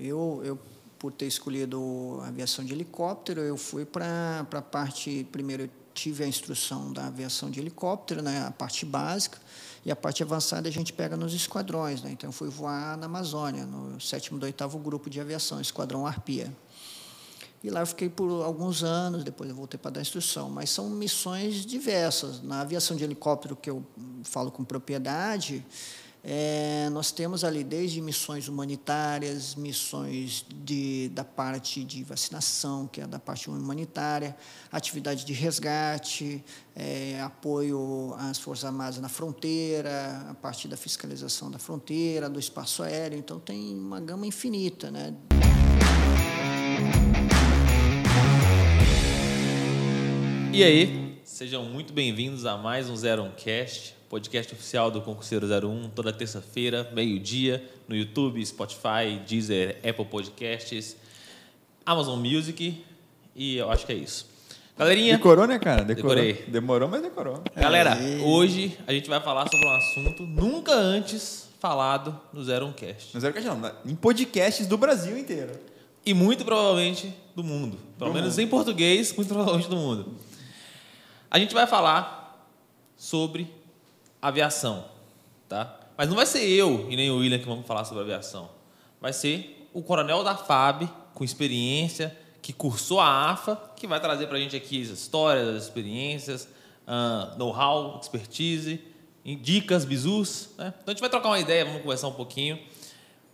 eu, eu por ter escolhido aviação de helicóptero, eu fui para a parte. Primeiro, eu tive a instrução da aviação de helicóptero, né, a parte básica, e a parte avançada a gente pega nos esquadrões. Né? Então, eu fui voar na Amazônia, no sétimo do oitavo grupo de aviação, Esquadrão Arpia. E lá eu fiquei por alguns anos, depois eu voltei para dar instrução. Mas são missões diversas. Na aviação de helicóptero, que eu falo com propriedade, é, nós temos ali desde missões humanitárias, missões de, da parte de vacinação, que é da parte humanitária, atividade de resgate, é, apoio às Forças Armadas na fronteira, a parte da fiscalização da fronteira, do espaço aéreo. Então, tem uma gama infinita. Né? E aí, sejam muito bem-vindos a mais um Zero Cast podcast oficial do Concurseiro 01, toda terça-feira, meio-dia, no YouTube, Spotify, Deezer, Apple Podcasts, Amazon Music e eu acho que é isso. Galerinha. Decorou, né, cara? Decorou. Decorei. Demorou, mas decorou. Galera, hoje a gente vai falar sobre um assunto nunca antes falado no 01 Cast. No Zero Cast não, em podcasts do Brasil inteiro. E muito provavelmente do mundo. Pelo Do menos mundo. em português, muito provavelmente do mundo. A gente vai falar sobre aviação, tá? Mas não vai ser eu e nem o William que vamos falar sobre aviação. Vai ser o coronel da FAB, com experiência, que cursou a AFA, que vai trazer para a gente aqui as histórias, as experiências, ah, know-how, expertise, dicas, bizus. Né? Então a gente vai trocar uma ideia, vamos conversar um pouquinho.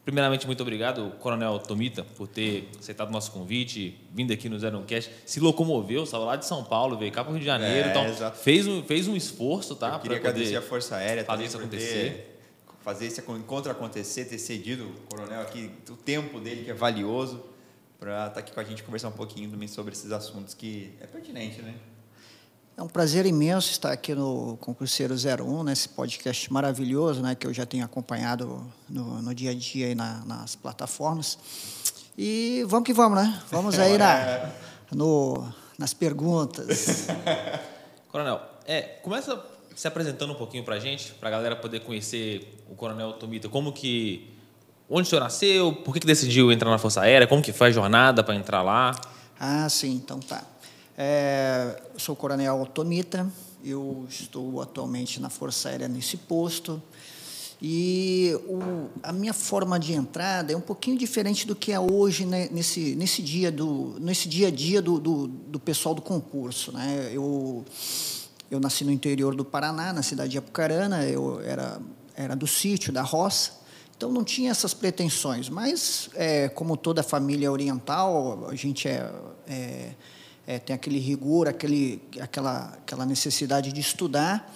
Primeiramente, muito obrigado, Coronel Tomita, por ter aceitado o nosso convite, vindo aqui no Zero Cast, se locomoveu, saiu lá de São Paulo, veio cá para o Rio de Janeiro, É, então exato. fez um, fez um esforço, tá? Eu queria agradecer a Força Aérea fazer isso acontecer. fazer esse encontro acontecer, ter cedido o coronel aqui, o tempo dele que é valioso, para estar aqui com a gente conversar um pouquinho também sobre esses assuntos que é pertinente, né? É um prazer imenso estar aqui no Concurseiro 01, nesse podcast maravilhoso, né, que eu já tenho acompanhado no, no dia a dia aí na- nas plataformas. E vamos que vamos, né? Vamos aí na, no, nas perguntas. Coronel, é, começa se apresentando um pouquinho pra gente, pra galera poder conhecer o Coronel Tomita, como que onde o senhor nasceu, por que, que decidiu entrar na Força Aérea, como que foi a jornada para entrar lá? Ah, sim, então tá. É, sou Coronel Tomita, eu estou atualmente na Força Aérea nesse posto. E o, a minha forma de entrada é um pouquinho diferente do que é hoje né, nesse, nesse, dia do, nesse dia a dia do, do, do pessoal do concurso. Né? Eu, eu nasci no interior do Paraná, na cidade de Apucarana, eu era, era do sítio, da roça, então não tinha essas pretensões. Mas, é, como toda família oriental, a gente é, é, é, tem aquele rigor, aquele, aquela, aquela necessidade de estudar.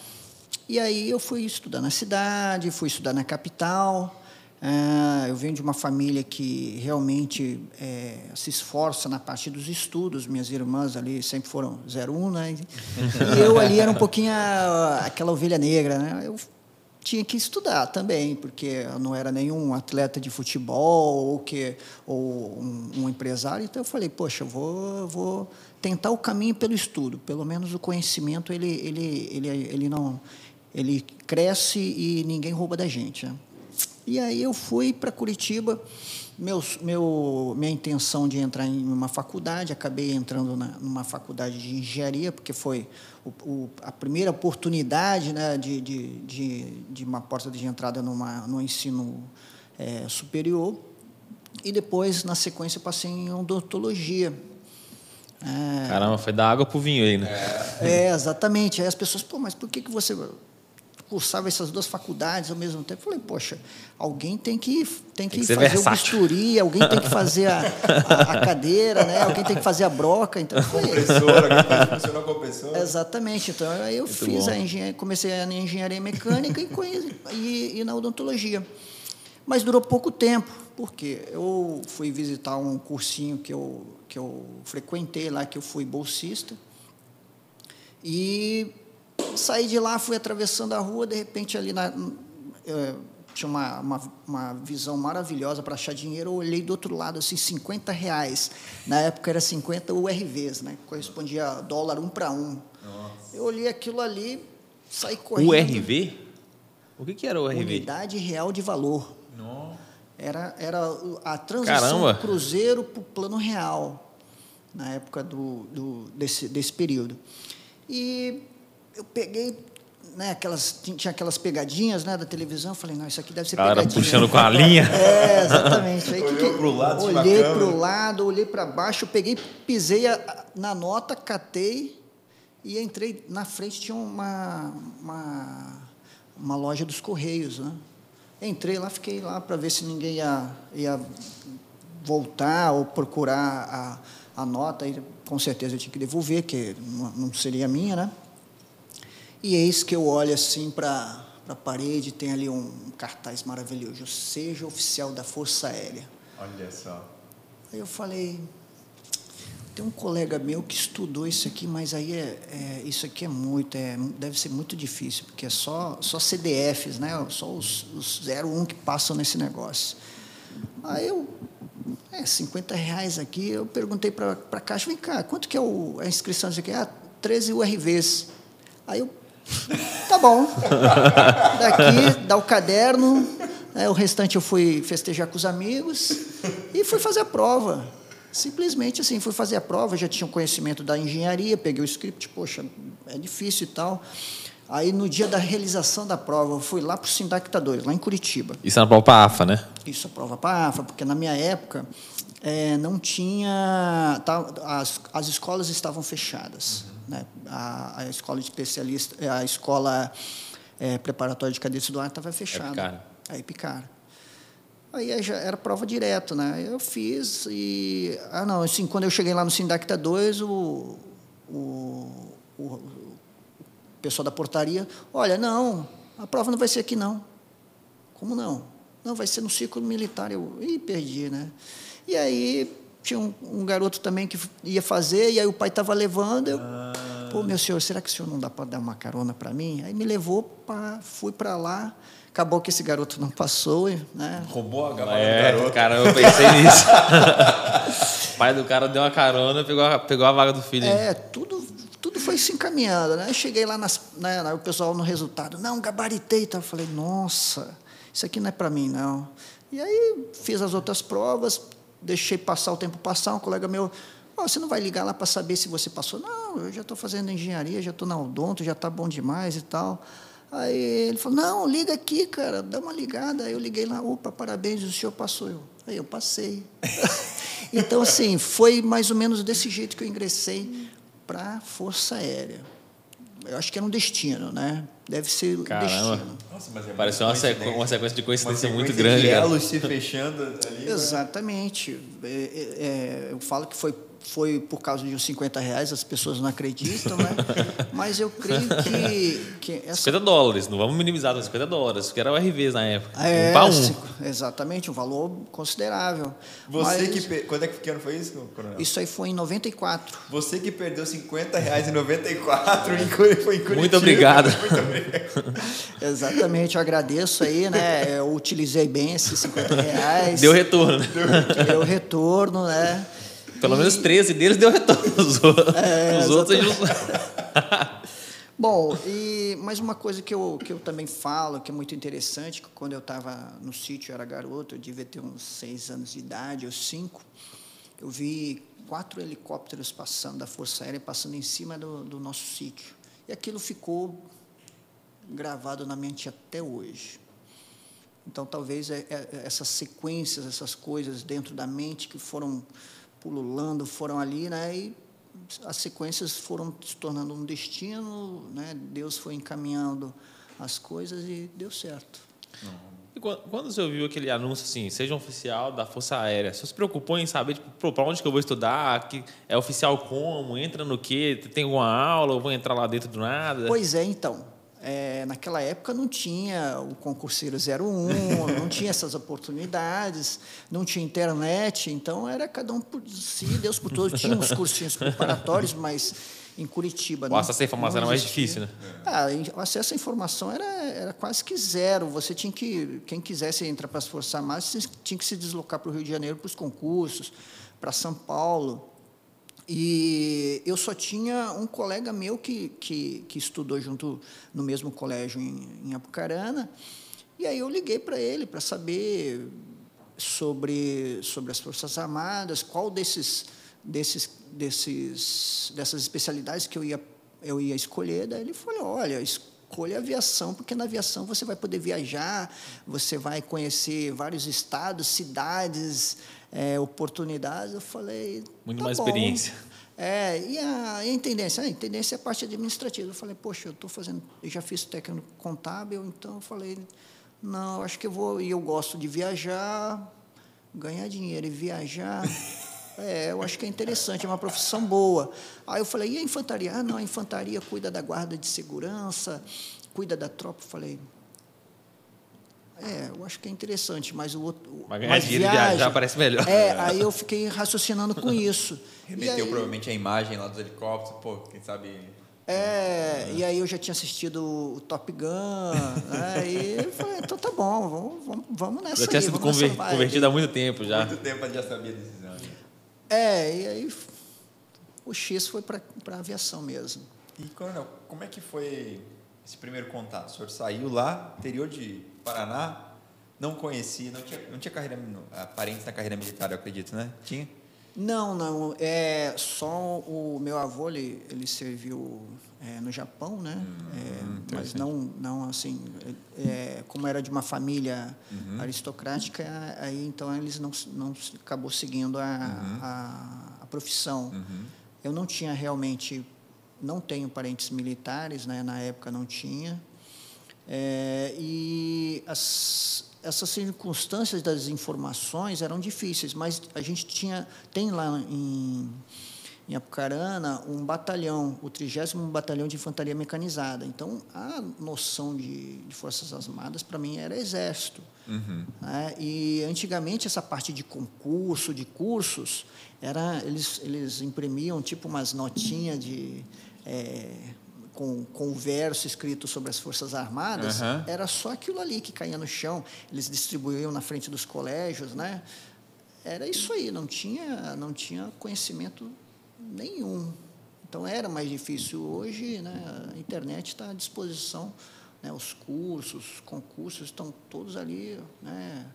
E aí eu fui estudar na cidade, fui estudar na capital. Ah, eu venho de uma família que realmente é, se esforça na parte dos estudos. Minhas irmãs ali sempre foram 01, né? E eu ali era um pouquinho a- aquela ovelha negra, né? Eu tinha que estudar também, porque eu não era nenhum atleta de futebol ou, que, ou um, um empresário. Então eu falei, poxa, eu vou, vou tentar o caminho pelo estudo. Pelo menos o conhecimento ele, ele, ele, ele não ele cresce e ninguém rouba da gente. Né? E aí eu fui para Curitiba. Meu, meu, minha intenção de entrar em uma faculdade, acabei entrando na, numa faculdade de engenharia, porque foi o, o, a primeira oportunidade né, de, de, de, de uma porta de entrada numa, no ensino é, superior. E depois, na sequência, passei em odontologia. É, Caramba, foi da água pro vinho aí, né? é, exatamente. Aí as pessoas, pô, mas por que, que você cursava essas duas faculdades ao mesmo tempo? Eu falei, poxa, alguém tem que, tem que, que ser fazer versátil. o bisturi, alguém tem que fazer a, a, a cadeira, né? alguém tem que fazer a broca. Então, foi Compressora, que faz funcionar com a compressora. Exatamente. Então, aí eu fiz bom. a engenharia, comecei na engenharia mecânica e, e, e na odontologia. Mas durou pouco tempo, porque eu fui visitar um cursinho que eu, que eu frequentei lá, que eu fui bolsista. E saí de lá, fui atravessando a rua, de repente ali na, eh, tinha uma, uma, uma visão maravilhosa para achar dinheiro. Eu olhei do outro lado, assim, 50 reais. Na época era 50 URVs, né? Correspondia a dólar um para um. Eu olhei aquilo ali, saí correndo. URV? O que, que era o URV? Unidade Real de Valor. Era, era a transição do cruzeiro para o plano real, na época do, do, desse, desse período. E eu peguei, né, aquelas, tinha aquelas pegadinhas né, da televisão, falei, não, isso aqui deve ser Galera pegadinha. puxando com a linha. É, exatamente. Aí, que Olhou que- pro lado, olhei para o lado, olhei para baixo, peguei, pisei a- na nota, catei e entrei. Na frente tinha uma, uma, uma loja dos Correios. Né? Entrei lá, fiquei lá para ver se ninguém ia, ia voltar ou procurar a, a nota. E, com certeza eu tinha que devolver, que não, seria minha, né? E eis que eu olho assim para a parede, tem ali um cartaz maravilhoso, seja oficial da Força Aérea. Olha só. Aí eu falei, tem um colega meu que estudou isso aqui, mas aí é, é- isso aqui é muito, é, deve ser muito difícil, porque é só, só CDFs, né? Só os, os 01 que passam nesse negócio. Aí eu, é, 50 reais aqui, eu perguntei para a Caixa, vem cá, quanto que é o, a inscrição aqui? Ah, 13 URVs. Aí eu, tá bom. Daqui, dá o caderno, né, o restante eu fui festejar com os amigos e fui fazer a prova. Simplesmente assim, fui fazer a prova, já tinha um conhecimento da engenharia, peguei o script, poxa, é difícil e tal. Aí, no dia da realização da prova, eu fui lá para o Sindacta 2, lá em Curitiba. Isso é na prova AFA, né? Isso a prova para a AFA, porque na minha época eh, não tinha. tá- as, as escolas estavam fechadas. Né? A, a escola de especialista, a escola eh, preparatória de cadetes do ar estava fechada. Epicara. Aí picaram. Aí aí já era prova direto, né? Eu fiz e. Ah, não, assim, quando eu cheguei lá no Sindacta 2, o, o, o, pessoal da portaria, olha, não, a prova não vai ser aqui, não. Como não? Não, vai ser no círculo militar. Eu, ih, perdi, né? E aí tinha um, um garoto também que ia fazer, e aí o pai estava levando. Eu, pô, meu senhor, será que o senhor não dá para dar uma carona para mim? Aí me levou, pá, fui para lá. Acabou que esse garoto não passou, né? Roubou a do É, garoto. cara, eu pensei nisso. o pai do cara deu uma carona, pegou a, pegou a vaga do filho. É, tudo, tudo foi se encaminhando, né? Cheguei lá, nas, né, o pessoal no resultado, não, gabaritei. Tá? Eu falei, nossa, isso aqui não é para mim, não. E aí fiz as outras provas, deixei passar o tempo passar, um colega meu, "Ó, você não vai ligar lá para saber se você passou? Não, eu já estou fazendo engenharia, já estou na odonto, já está bom demais e tal. Aí ele falou, não, liga aqui, cara, dá uma ligada. Aí eu liguei lá, opa, parabéns, o senhor passou. Eu, aí eu passei. então, assim, foi mais ou menos desse jeito que eu ingressei para a Força Aérea. Eu acho que era um destino, né? Deve ser um Caramba. destino. Nossa, mas é Pareceu uma, sequ- uma sequência de Uma coincidência muito sequência grande, de elos se fechando ali. né? Exatamente. É, é, é, eu falo que foi, foi por causa de uns 50 reais, as pessoas não acreditam, né? Mas eu creio que, que essa 50 dólares, não vamos minimizar, 50 dólares, porque era o RVs na época. É, um para um. exatamente, um valor considerável. Você Mas que. per- Quando é que, que ano foi isso, Coronel? Isso aí foi em 94. Você que perdeu 50 reais em 94 em Curi- foi em Curitiba. Muito obrigado. Muito obrigado. Exatamente, eu agradeço aí, né? Eu utilizei bem esses 50 reais. Deu retorno, né? Deu retorno, né? Pelo menos 13 deles deu retorno. Os, outros- É, os outros não- Bom, e mais uma coisa que eu, que eu também falo, que é muito interessante, que quando eu estava no sítio, eu era garoto, eu devia ter uns seis anos de idade, ou cinco, eu vi quatro helicópteros passando, da Força Aérea, passando em cima do, do nosso sítio. E aquilo ficou gravado na mente até hoje. Então, talvez é- é- essas sequências, essas coisas dentro da mente que foram pululando, foram ali, né? E as sequências foram se tornando um destino, né? Deus foi encaminhando as coisas e deu certo. E quan- Quando você ouviu aquele anúncio assim, seja um oficial da Força Aérea, você se preocupou em saber, tipo, para onde que eu vou estudar? Que é oficial como? Entra no quê? Tem alguma aula? Eu vou entrar lá dentro do nada? Pois é, então. É, naquela época não tinha o concurseiro 01, não tinha essas oportunidades, não tinha internet, então era cada um por si, Deus por todos. Tinha uns cursinhos preparatórios, mas em Curitiba. O acesso à informação não era mais difícil, né? Ah, o acesso à informação era, era quase que zero. Você tinha que, quem quisesse entrar para as Forças Armadas, você tinha que se deslocar para o Rio de Janeiro para os concursos, para São Paulo. E eu só tinha um colega meu que, que, que estudou junto no mesmo colégio em, em Apucarana. E aí eu liguei para ele para saber sobre, sobre as Forças Armadas, qual desses, desses, desses, dessas especialidades que eu ia, eu ia escolher. Daí ele falou: olha, escolha a aviação, porque na aviação você vai poder viajar, você vai conhecer vários estados, cidades, é, oportunidades. Eu falei. Muito tá mais bom. experiência. É, e a, a intendência? A intendência é a parte administrativa. Eu falei, poxa, eu estou fazendo, eu já fiz técnico contábil, então eu falei, não, acho que eu vou, e eu gosto de viajar, ganhar dinheiro e viajar. É, eu acho que é interessante, é uma profissão boa. Aí eu falei, e a infantaria? Ah, não, a infantaria cuida da guarda de segurança, cuida da tropa. Eu falei, é, eu acho que é interessante, mas o outro. Mas ganhar dinheiro e viajar parece melhor. É, aí eu fiquei raciocinando com isso. Remeteu aí, provavelmente a imagem lá dos helicópteros, pô, quem sabe. É, e aí eu já tinha assistido o Top Gun, né, e eu falei, então tá bom, vamos, vamos, vamos nessa Já tinha aí, sido nessa vibe. convertido há muito tempo já. Muito tempo ele já sabia a decisão. É, e aí o X foi para a aviação mesmo. E, Coronel, como é que foi esse primeiro contato? O senhor saiu lá, interior de Paraná, não conhecia, não tinha, não tinha carreira, ah, parentes na carreira militar, eu acredito, né? Tinha? Não, não. É, só o meu avô, ele, ele serviu é, no Japão, né? É, mas não, não assim, é, como era de uma família aristocrática, aí então eles não, não acabou seguindo a, a, a profissão. Eu não tinha realmente, não tenho parentes militares, né? Na época não tinha. É, e as, essas circunstâncias das informações eram difíceis, mas a gente tinha tem lá em, em Apucarana um batalhão, o 30 Batalhão de Infantaria Mecanizada. Então, a noção de, de Forças Armadas, para mim, era exército. né? E, antigamente, essa parte de concurso, de cursos, era, eles, eles imprimiam tipo umas notinhas de... é, com, com o verso escrito sobre as Forças Armadas, Aham. era só aquilo ali que caía no chão. Eles distribuíam na frente dos colégios, né? Era isso aí, não tinha, não tinha conhecimento nenhum. Então era mais difícil. Hoje, né, a internet está à disposição, né, os cursos, os concursos estão todos ali, né,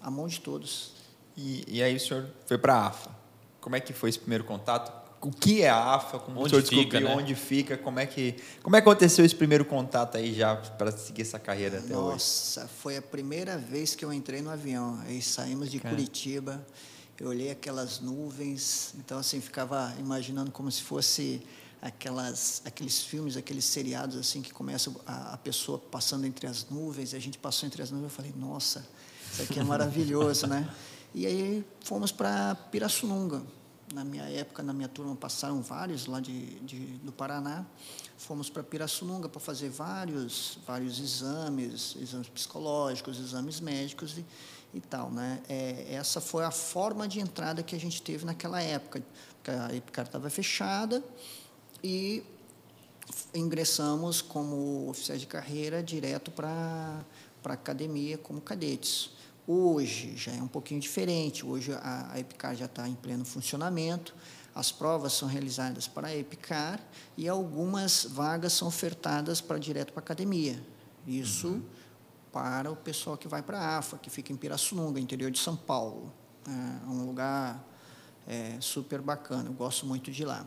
à mão de todos. E, e aí o senhor foi para a AFA. Como é que foi esse primeiro contato? O que é a AFA? Como Onde o senhor fica, descobriu? né? Onde fica? Como é, que, como é que aconteceu esse primeiro contato aí já para seguir essa carreira até hoje? Nossa, foi a primeira vez que eu entrei no avião. Aí saímos de Cara. Curitiba, eu olhei aquelas nuvens, então assim ficava imaginando como se fosse aquelas aqueles filmes, aqueles seriados assim que começa a, a pessoa passando entre as nuvens, e a gente passou entre as nuvens, eu falei, nossa, isso aqui é maravilhoso, né? E aí fomos para Pirassununga. Na minha época, na minha turma, passaram vários lá de, de do Paraná. Fomos para Pirassununga para fazer vários, vários exames, exames psicológicos, exames médicos e, e tal. Né? É, essa foi a forma de entrada que a gente teve naquela época. A EPICAR estava fechada e ingressamos como oficiais de carreira direto para a academia como cadetes. Hoje já é um pouquinho diferente, hoje a, a EPICAR já está em pleno funcionamento, as provas são realizadas para a EPICAR e algumas vagas são ofertadas para direto para a academia. Isso para o pessoal que vai para a AFA, que fica em Pirassununga, interior de São Paulo. É um lugar é, super bacana, eu gosto muito de lá.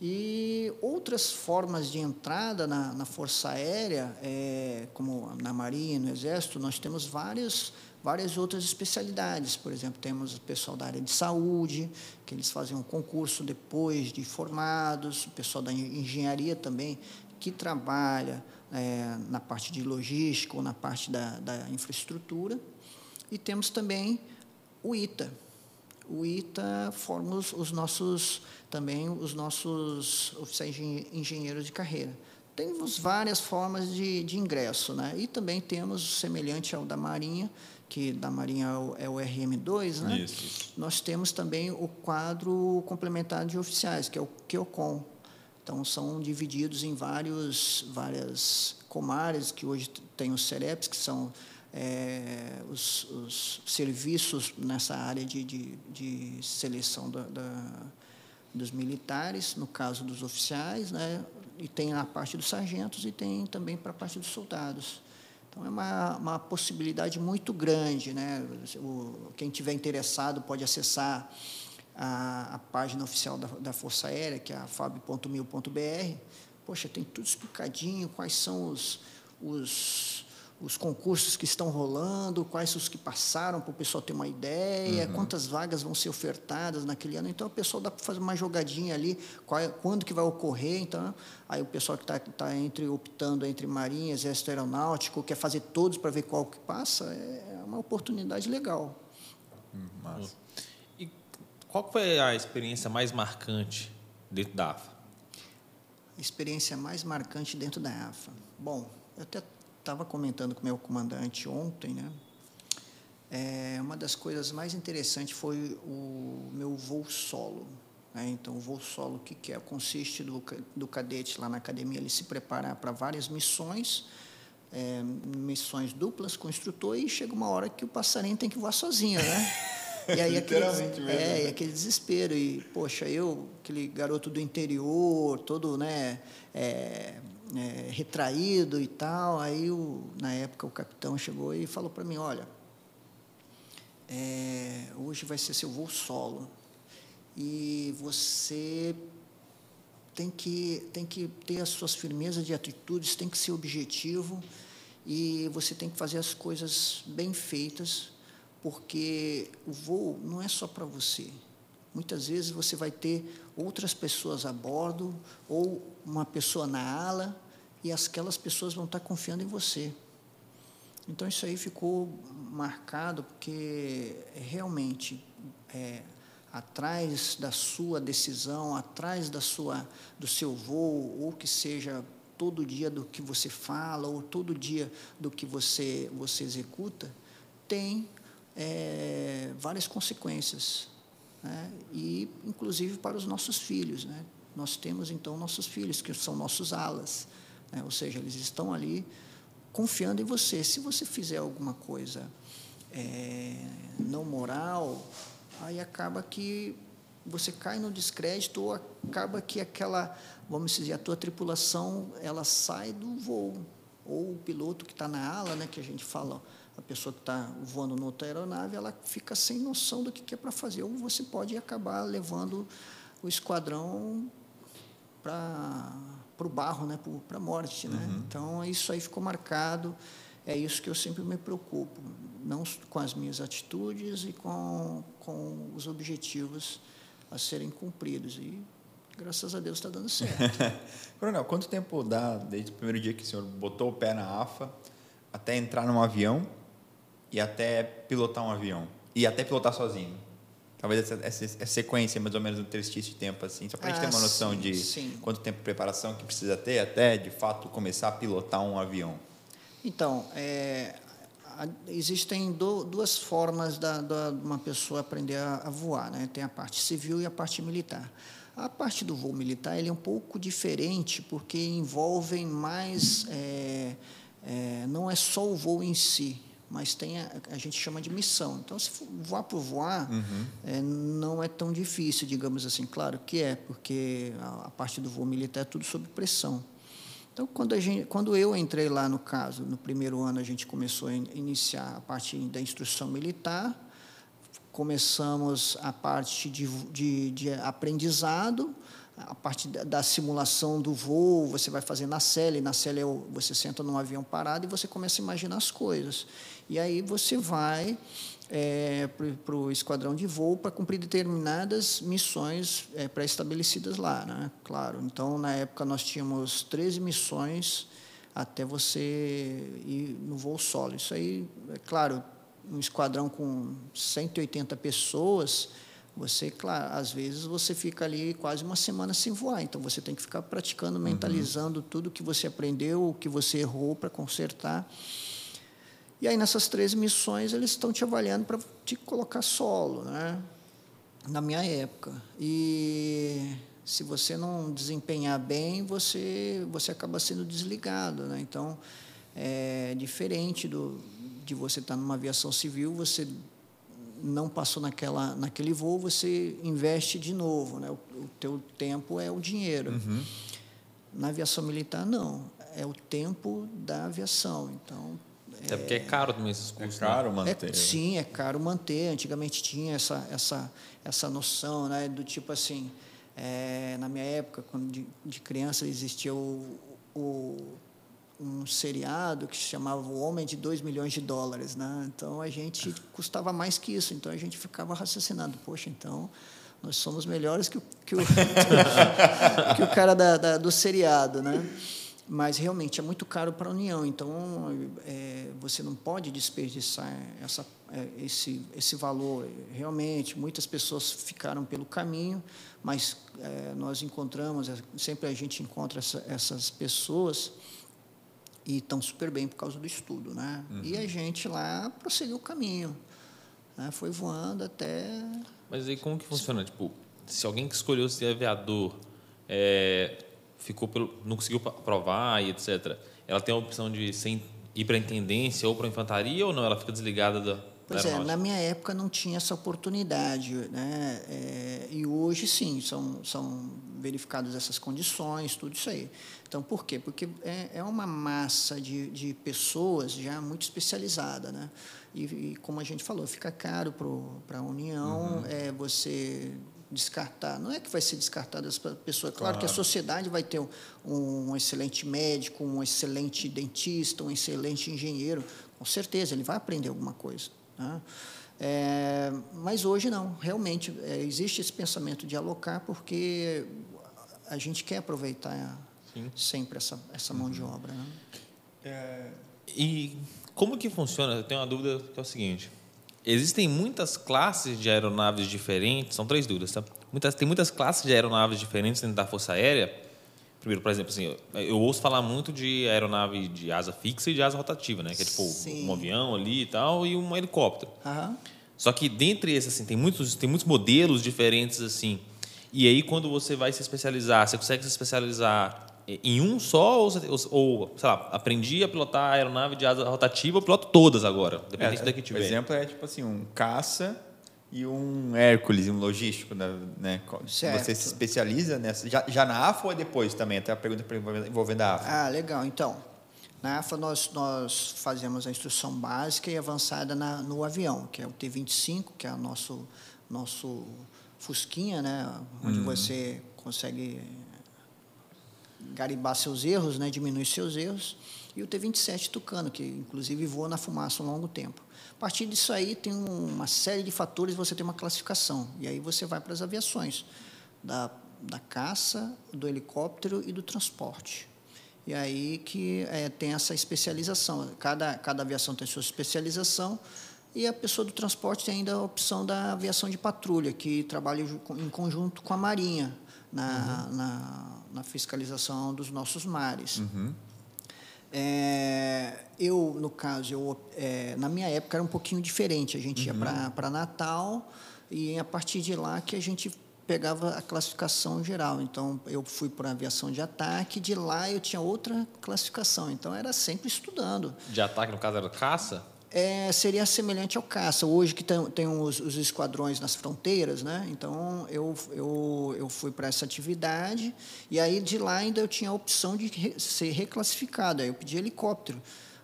E outras formas de entrada na, na Força Aérea, é, como na Marinha, no Exército, nós temos várias, várias outras especialidades. Por exemplo, temos o pessoal da área de saúde, que eles fazem um concurso depois de formados, o pessoal da en- engenharia também, que trabalha é, na parte de logística ou na parte da, da infraestrutura. E temos também o ITA, o ITA forma os, os nossos também os nossos oficiais de engenheiros de carreira. Temos várias formas de, de ingresso, né? E também temos semelhante ao da Marinha, que da Marinha é o, é o RM2, né? Isso. Nós temos também o quadro complementar de oficiais, que é o QOCOM. Então são divididos em vários várias comares que hoje tem os CEREPs, que são é, os, os serviços nessa área de, de, de seleção da, da, dos militares, no caso dos oficiais, né? e tem a parte dos sargentos e tem também para a parte dos soldados. Então, é uma, uma possibilidade muito grande. Né? O, quem tiver interessado pode acessar a, a página oficial da, da Força Aérea, que é a fab.mil.br. Poxa, tem tudo explicadinho, quais são os, os, os concursos que estão rolando, quais os que passaram, para o pessoal ter uma ideia, uhum. quantas vagas vão ser ofertadas naquele ano. Então, o pessoal dá para fazer uma jogadinha ali, qual, é, quando que vai ocorrer. Então, aí o pessoal que está tá entre, optando entre Marinha, Exército Aeronáutico, quer fazer todos para ver qual que passa, é uma oportunidade legal. Hum, massa. Qual foi a experiência mais marcante dentro da AFA? A experiência mais marcante dentro da AFA. Bom, eu até estava comentando com o meu comandante ontem, né? É, uma das coisas mais interessantes foi o meu voo solo. Né? Então, o voo solo, o que, que é? Consiste do, do cadete lá na academia, ele se preparar para várias missões, é, missões duplas com o instrutor, e chega uma hora que o passarinho tem que voar sozinho, né? E aí aquele, mesmo. É, e aquele desespero. E, poxa, eu, aquele garoto do interior, todo né, é, é, retraído e tal. Aí, o, na época, o capitão chegou e falou para mim: Olha, é, hoje vai ser seu voo solo. E você tem que, tem que ter as suas firmezas de atitudes, tem que ser objetivo e você tem que fazer as coisas bem feitas porque o voo não é só para você. Muitas vezes você vai ter outras pessoas a bordo ou uma pessoa na ala e aquelas pessoas vão estar confiando em você. Então isso aí ficou marcado porque realmente é, atrás da sua decisão, atrás da sua do seu voo ou que seja todo dia do que você fala ou todo dia do que você você executa tem é, várias consequências, né? e inclusive para os nossos filhos. Né? Nós temos então nossos filhos, que são nossos alas, né? ou seja, eles estão ali confiando em você. Se você fizer alguma coisa é, não moral, aí acaba que você cai no descrédito ou acaba que aquela, vamos dizer, a tua tripulação ela sai do voo ou o piloto que está na ala, né, que a gente fala, a pessoa que está voando noutra aeronave, ela fica sem noção do que é para fazer. Ou você pode acabar levando o esquadrão para o barro, né? para a morte. Né? Uhum. Então, isso aí ficou marcado. É isso que eu sempre me preocupo, não com as minhas atitudes e com, com os objetivos a serem cumpridos. E, graças a Deus, está dando certo. Coronel, quanto tempo dá desde o primeiro dia que o senhor botou o pé na AFA até entrar num avião e até pilotar um avião. E até pilotar sozinho. Talvez essa, essa, essa sequência, mais ou menos, um trechinho de tempo, assim, só para a gente ter uma ah, noção sim, de sim. quanto tempo de preparação que precisa ter até, de fato, começar a pilotar um avião. Então, é, existem do, duas formas da, da, de uma pessoa aprender a, a, voar, né? Tem a parte civil e a parte militar. A parte do voo militar ele é um pouco diferente porque envolvem mais, é, é, não é só o voo em si, mas tem a, a, gente chama de missão. Então, se voar por voar, uhum. é, não é tão difícil, digamos assim. Claro que é, porque a, a, parte do voo militar é tudo sob pressão. Então, quando, a gente, quando eu entrei lá, no caso, no primeiro ano, a gente começou a iniciar a parte da instrução militar, começamos a parte de, de, de aprendizado, a parte da simulação do voo, você vai fazer na cela, e na cela é você senta num avião parado e você começa a imaginar as coisas. E aí você vai é, para o esquadrão de voo para cumprir determinadas missões é, pré-estabelecidas lá, né? Claro. Então, na época, nós tínhamos 13 missões até você ir no voo solo. Isso aí, é claro, um esquadrão com 180 pessoas, você, claro, às vezes você fica ali quase uma semana sem voar. Então, você tem que ficar praticando, uhum. mentalizando uhum. tudo que você aprendeu, o que você errou para consertar. E aí, nessas três missões, eles estão te avaliando para te colocar solo, né? na minha época. E se você não desempenhar bem, você, você acaba sendo desligado. Né? Então, é diferente do, de você estar numa aviação civil, você não passou naquela, naquele voo, você investe de novo. Né? O, o teu tempo é o dinheiro. Uhum. Na aviação militar, não. É o tempo da aviação. Então, Até porque é caro também esses É cursos. né? caro É, manter. sim, é caro manter. Antigamente tinha essa, essa, essa noção, né, do tipo assim, é, na minha época, quando de, de criança, existia o, o, um seriado que se chamava O Homem de 2 milhões de dólares. Né? Então, a gente custava mais que isso. Então, a gente ficava raciocinando, poxa, então nós somos melhores que o, que o, que o cara da, da, do seriado, né? Mas realmente é muito caro para a União, então é, você não pode desperdiçar essa, é, esse, esse valor. Realmente, muitas pessoas ficaram pelo caminho, mas é, nós encontramos, é, sempre a gente encontra essa, essas pessoas e estão super bem por causa do estudo. Né? Uhum. E a gente lá prosseguiu o caminho, né? foi voando até. Mas aí como que funciona? Tipo, se alguém que escolheu ser aviador. É, ficou pelo, não conseguiu aprovar e etc. Ela tem a opção de ir para a intendência ou para a infantaria ou não? Ela fica desligada da. Pois é, na minha época não tinha essa oportunidade, né? É, e hoje sim são são verificadas essas condições, tudo isso aí. Então por quê? Porque é, é uma massa de, de pessoas já muito especializada, né? E, e como a gente falou, fica caro para a União uhum. é, você descartar. Não é que vai ser descartada essa pessoa. Claro, claro, que a sociedade vai ter um, um, excelente médico, um excelente dentista, um excelente engenheiro. Com certeza, ele vai aprender alguma coisa. Né? É, mas hoje não. Realmente, é, existe esse pensamento de alocar porque a gente quer aproveitar Sim. sempre essa, essa mão de obra. Né? É, e como que funciona? Eu tenho uma dúvida que é o seguinte. Existem muitas classes de aeronaves diferentes, são três dúvidas, tá? Muitas, tem muitas classes de aeronaves diferentes dentro da Força Aérea. Primeiro, por exemplo, assim, eu, eu ouço falar muito de aeronave de asa fixa e de asa rotativa, né? Que é tipo Sim. um avião ali e tal e um helicóptero. Uhum. Só que dentre esses, assim, tem muitos, tem muitos modelos diferentes, assim. E aí, quando você vai se especializar, você consegue se especializar em um só ou, ou, sei lá, aprendi a pilotar a aeronave de asa rotativa, eu piloto todas agora, dependente é, da que tiver. O exemplo é tipo assim, um caça e um Hércules, um logístico, né? Certo. Você se especializa nessa, já, já na AFA ou é depois também? Até a pergunta envolvendo a AFA. Ah, legal. Então, na AFA nós, nós fazemos a instrução básica e avançada na, no avião, que é o T-25, que é o nosso, nosso fusquinha, né? Onde hum. você consegue garimbar seus erros, né, diminuir seus erros, e o T-27 Tucano, que inclusive voa na fumaça um longo tempo. A partir disso aí tem uma série de fatores, você tem uma classificação, e aí você vai para as aviações, da, da caça, do helicóptero e do transporte. E aí que é, tem essa especialização, cada, cada aviação tem sua especialização, e a pessoa do transporte tem ainda a opção da aviação de patrulha, que trabalha em conjunto com a Marinha, na, uhum. na, na, fiscalização dos nossos mares. Uhum. É, eu, no caso, eu, é, na minha época era um pouquinho diferente. A gente uhum. ia para Natal e a partir de lá que a gente pegava a classificação geral. Então, eu fui para aviação de ataque, de lá eu tinha outra classificação. Então, era sempre estudando. De ataque, no caso, era caça? É, seria semelhante ao caça. Hoje que tem, tem os, os, esquadrões nas fronteiras, né? Então eu, eu, eu fui para essa atividade e aí de lá ainda eu tinha a opção de re, ser reclassificado. Aí eu pedi helicóptero.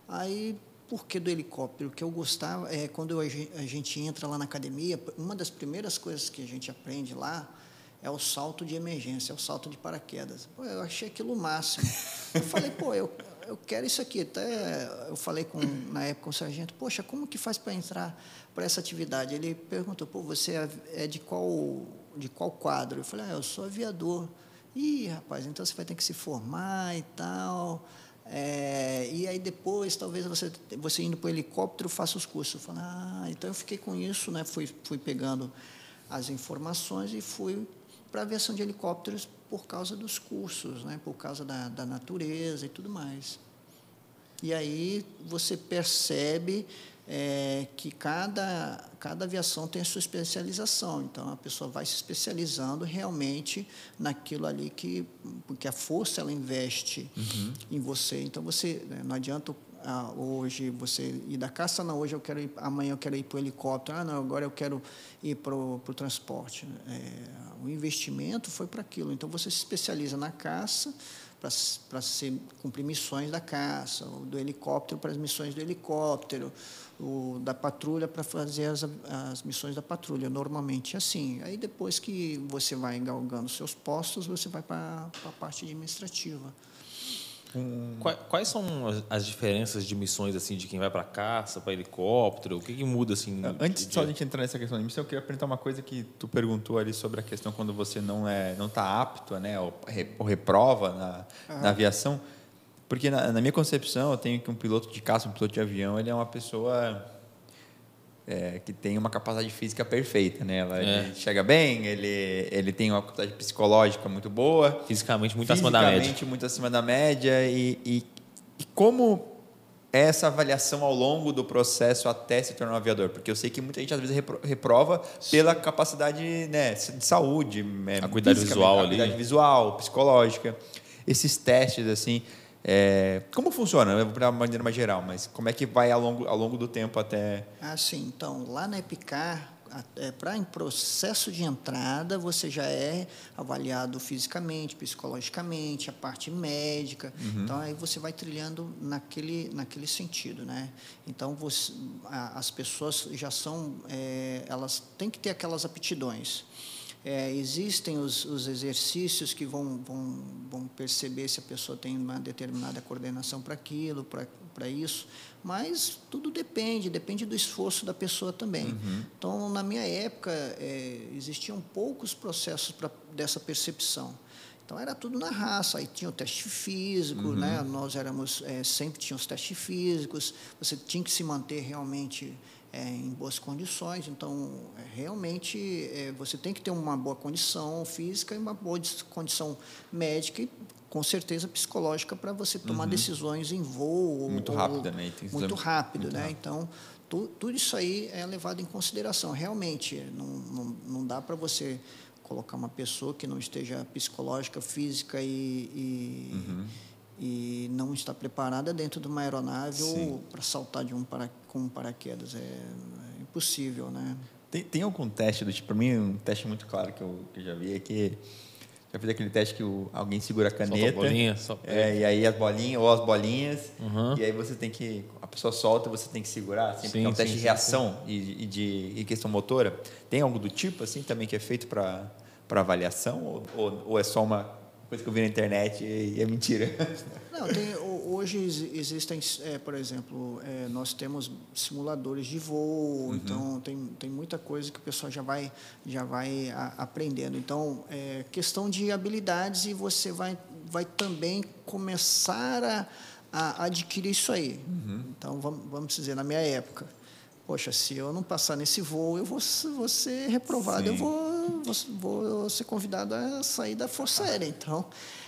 Aí por que do helicóptero? Que eu gostava é quando a gente entra lá na academia, uma das primeiras coisas que a gente aprende lá é o salto de emergência, é o salto de paraquedas. Pô, eu achei aquilo o máximo. Eu falei, pô, eu, eu quero isso aqui. Até eu falei com, na época com o sargento, poxa, como que faz para entrar para essa atividade? Ele perguntou, pô, você é, é de qual, de qual quadro? Eu falei, ah, eu sou aviador. Ih, rapaz, então você vai ter que se formar e tal. É, e aí depois, talvez você, você indo para o helicóptero, faça os cursos. Eu falei, ah, então eu fiquei com isso, né? fui, fui pegando as informações e fui para a aviação de helicópteros por causa dos cursos, né? por causa da, da natureza e tudo mais. E aí você percebe é, que cada, cada aviação tem a sua especialização. Então, a pessoa vai se especializando realmente naquilo ali que... Porque a força, ela investe uhum. em você. Então, você né, não adianta ah, hoje você ir da caça, não, hoje eu quero ir, amanhã eu quero ir para o helicóptero, ah, não, agora eu quero ir para o transporte. É, o investimento foi para aquilo. Então, você se especializa na caça, para cumprir missões da caça, do helicóptero para as missões do helicóptero, da patrulha para fazer as, as missões da patrulha, normalmente assim. Aí depois que você vai galgando seus postos, você vai para a parte administrativa. Quais são as diferenças de missões assim de quem vai para caça, para helicóptero? O que, que muda assim? Antes de só a gente entrar nessa questão de missão, eu queria perguntar uma coisa que tu perguntou ali sobre a questão quando você não é não está apto, né, ou, ou reprova na, na aviação, porque na, na minha concepção eu tenho que um piloto de caça, um piloto de avião, ele é uma pessoa é, que tem uma capacidade física perfeita, né? Ela é. chega bem, ele, ele tem uma capacidade psicológica muito boa. Fisicamente muito acima da média. Fisicamente muito acima da média. E, e, e, como é essa avaliação ao longo do processo até se tornar um aviador? Porque eu sei que muita gente às vezes reprova pela capacidade né, de saúde. É, a cuidado visual a ali. cuidado visual, psicológica. Esses testes, assim... É, como funciona, de uma maneira mais geral, mas como é que vai ao longo, ao longo do tempo até. Ah, sim. Então, lá na Epicar, é, para em processo de entrada, você já é avaliado fisicamente, psicologicamente, a parte médica. Uhum. Então, aí você vai trilhando naquele, naquele sentido. Né? Então, você, a, as pessoas já são. É, elas têm que ter aquelas aptidões. É, existem os, os, exercícios que vão, vão, vão, perceber se a pessoa tem uma determinada coordenação para aquilo, para isso, mas tudo depende, depende do esforço da pessoa também. Uhum. Então, na minha época, é, existiam poucos processos pra, dessa percepção. Então era tudo na raça, aí tinha o teste físico, uhum. né? Nós éramos é, sempre tinha os testes físicos, você tinha que se manter realmente é, em boas condições. Então, é, realmente, é, você tem que ter uma boa condição física e uma boa condição médica e, com certeza, psicológica para você tomar uhum. decisões em voo. Muito rápido, né? Muito rápido, muito né? Rápido. Então, tu, tudo isso aí é levado em consideração. Realmente, não, não, não dá para você colocar uma pessoa que não esteja psicológica, física e, e uhum e não está preparada dentro de uma aeronave Sim. ou para saltar de um para, com um paraquedas. É, é impossível, né? Tem, tem algum teste do tipo, para mim, um teste muito claro que eu, que eu já vi é que já fiz aquele teste que o, alguém segura a caneta. Solta a bolinha, é, e aí as bolinhas, ou as bolinhas, uhum. e aí você tem que. A pessoa solta e você tem que segurar, assim, sim, é um teste sim, de reação E, e, de e questão motora. Tem algo do tipo assim também que é feito para avaliação? Ou, ou, ou é só uma coisa que eu vi na internet e é mentira. Não, tem, hoje existem, é, por exemplo, é, nós temos simuladores de voo, uhum. então tem, tem muita coisa que o pessoal já vai, já vai a, aprendendo. Então, é questão de habilidades e você vai, vai também começar a, a adquirir isso aí. Uhum. Então, vamos, vamos dizer, na minha época, poxa, se eu não passar nesse voo, eu vou, vou ser reprovado, Sim. eu vou, vou, vou, ser convidado a sair da Força Aérea. Então,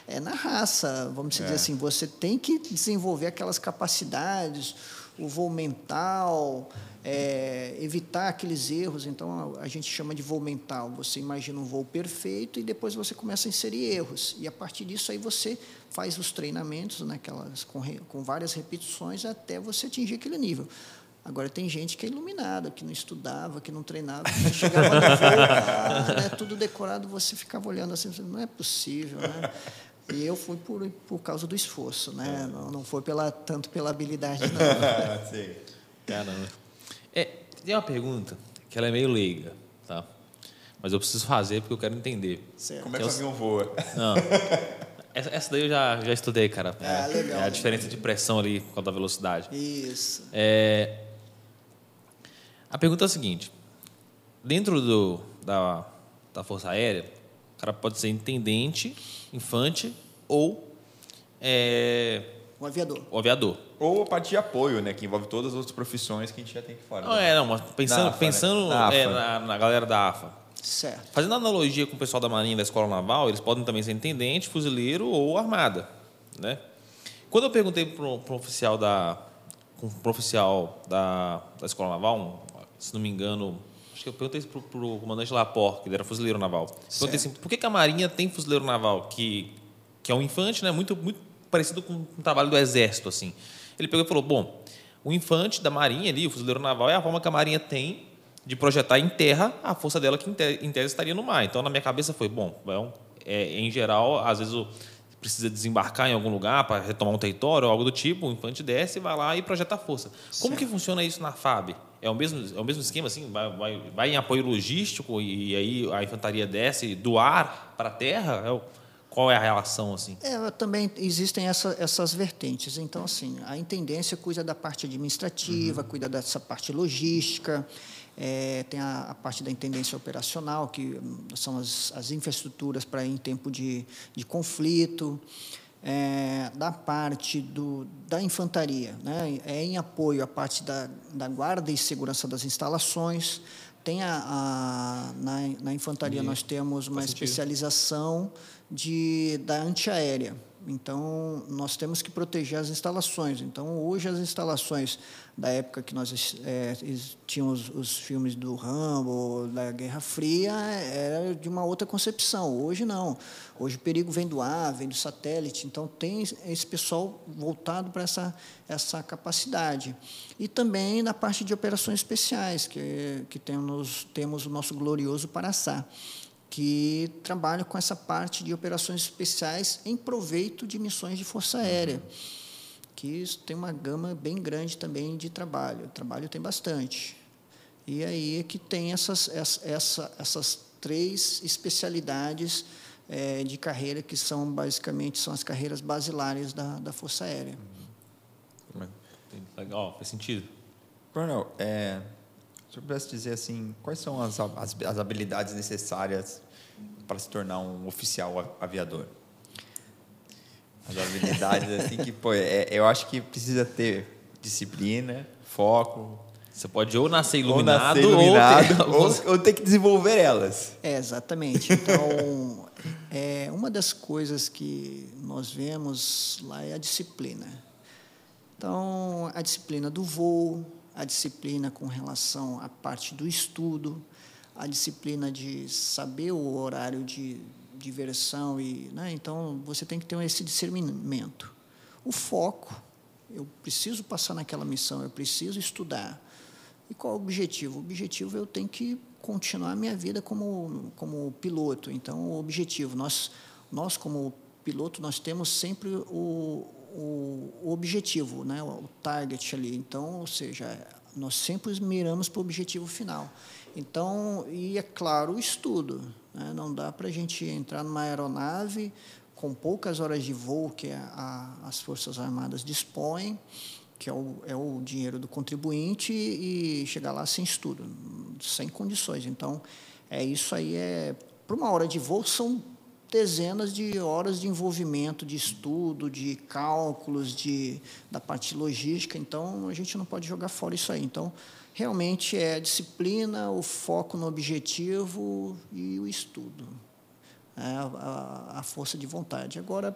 é na raça, vamos dizer é. assim, você tem que desenvolver aquelas capacidades, o voo mental, é, evitar aqueles erros. Então, a, a gente chama de voo mental. Você imagina um voo perfeito e depois você começa a inserir erros. E, a partir disso, aí você faz os treinamentos naquelas, com, com várias repetições até você atingir aquele nível. Agora tem gente que é iluminada, que não estudava, que não treinava, que chegava no voo, né, tudo decorado, você ficava olhando assim, não é possível, né? E eu fui por, por causa do esforço, né? Não, não foi pela, tanto pela habilidade, não. Sim. Caramba. É, tem uma pergunta que ela é meio leiga, tá? Mas eu preciso fazer porque eu quero entender. Certo. Como é que, que o avião voa? Não. Essa, essa, daí eu já, já estudei, cara. Ah, é, legal. É a diferença de pressão ali por causa da velocidade. Isso. É, a pergunta é a seguinte: dentro do, da, da Força Aérea, o cara pode ser intendente, infante ou é, o aviador. O aviador. Ou a parte de apoio, né? Que envolve todas as outras profissões que a gente já tem aqui fora. Não, né? é, não, mas pensando, AFA, pensando né? na, é, na, na, galera da AFA. Certo. Fazendo analogia com o pessoal da Marinha da Escola Naval, eles podem também ser intendente, fuzileiro ou armada. Né? Quando eu perguntei para um oficial da, um oficial da, da Escola Naval, se não me engano, acho que eu perguntei para o comandante Lapor, que ele era fuzileiro naval. Perguntei assim, por que, que, a Marinha tem fuzileiro naval, que, que é um infante, né, muito, muito parecido com o trabalho do Exército, assim. Ele pegou e falou, bom, o infante da Marinha ali, o fuzileiro naval, é a forma que a Marinha tem de projetar em terra a força dela que em tese estaria no mar. Então, na minha cabeça foi, bom, é, em geral, às vezes o precisa desembarcar em algum lugar para retomar um território ou algo do tipo, o infante desce, vai lá e projeta a força. Como que funciona isso na FAB? É o mesmo, é o mesmo esquema, assim? Vai, vai, vai em apoio logístico e aí a infantaria desce do ar para a terra? É o, qual é a relação, assim? É, também existem essa, essas vertentes. Então, assim, a intendência cuida da parte administrativa, uhum. cuida dessa parte logística, é, tem a, a, parte da intendência operacional, que são as, as infraestruturas para em tempo de, de conflito, é, da parte do, da infantaria, né? é em apoio à parte da, da guarda e segurança das instalações. Tem a, a na, na infantaria e nós temos uma especialização de, da antiaérea. Então, nós temos que proteger as instalações. Então, hoje, as instalações da época que nós é, tínhamos os filmes do Rambo, da Guerra Fria, era de uma outra concepção. Hoje, não. Hoje, o perigo vem do ar, vem do satélite. Então, tem esse pessoal voltado para essa, essa capacidade. E também na parte de operações especiais, que, que temos, temos o nosso glorioso Paraçá que trabalham com essa parte de operações especiais em proveito de missões de força aérea, que isso tem uma gama bem grande também de trabalho. O trabalho tem bastante. E aí é que tem essas, essa, essas três especialidades é, de carreira que são basicamente são as carreiras basilares da, da Força Aérea. Legal, faz sentido. Coronel, é, se eu pudesse dizer assim, quais são as, as, as habilidades necessárias para se tornar um oficial aviador? As habilidades assim que, pô, é, eu acho que precisa ter disciplina, foco. Você pode ou nascer iluminado ou, nascer iluminado, ou, ter... ou, ou ter que desenvolver elas. É, exatamente. Então, é, uma das coisas que nós vemos lá é a disciplina. Então, a disciplina do voo, a disciplina com relação à parte do estudo, a disciplina de saber o horário de diversão e, né? então você tem que ter esse discernimento. O foco, eu preciso passar naquela missão, eu preciso estudar. E qual é o objetivo? O objetivo eu tenho que continuar a minha vida como como piloto. Então, o objetivo, nós nós como piloto nós temos sempre o, o, objetivo, né, o target ali. Então, ou seja, nós sempre miramos para o objetivo final. Então, e é claro, o estudo. Né? Não dá para a gente entrar numa aeronave com poucas horas de voo que a, as Forças Armadas dispõem, que é o, é o dinheiro do contribuinte, e chegar lá sem estudo, sem condições. Então, é isso aí. É, para uma hora de voo, são dezenas de horas de envolvimento, de estudo, de cálculos, de, da parte logística. Então, a gente não pode jogar fora isso aí. Então, realmente é a disciplina, o foco no objetivo e o estudo, é a, a, força de vontade. Agora,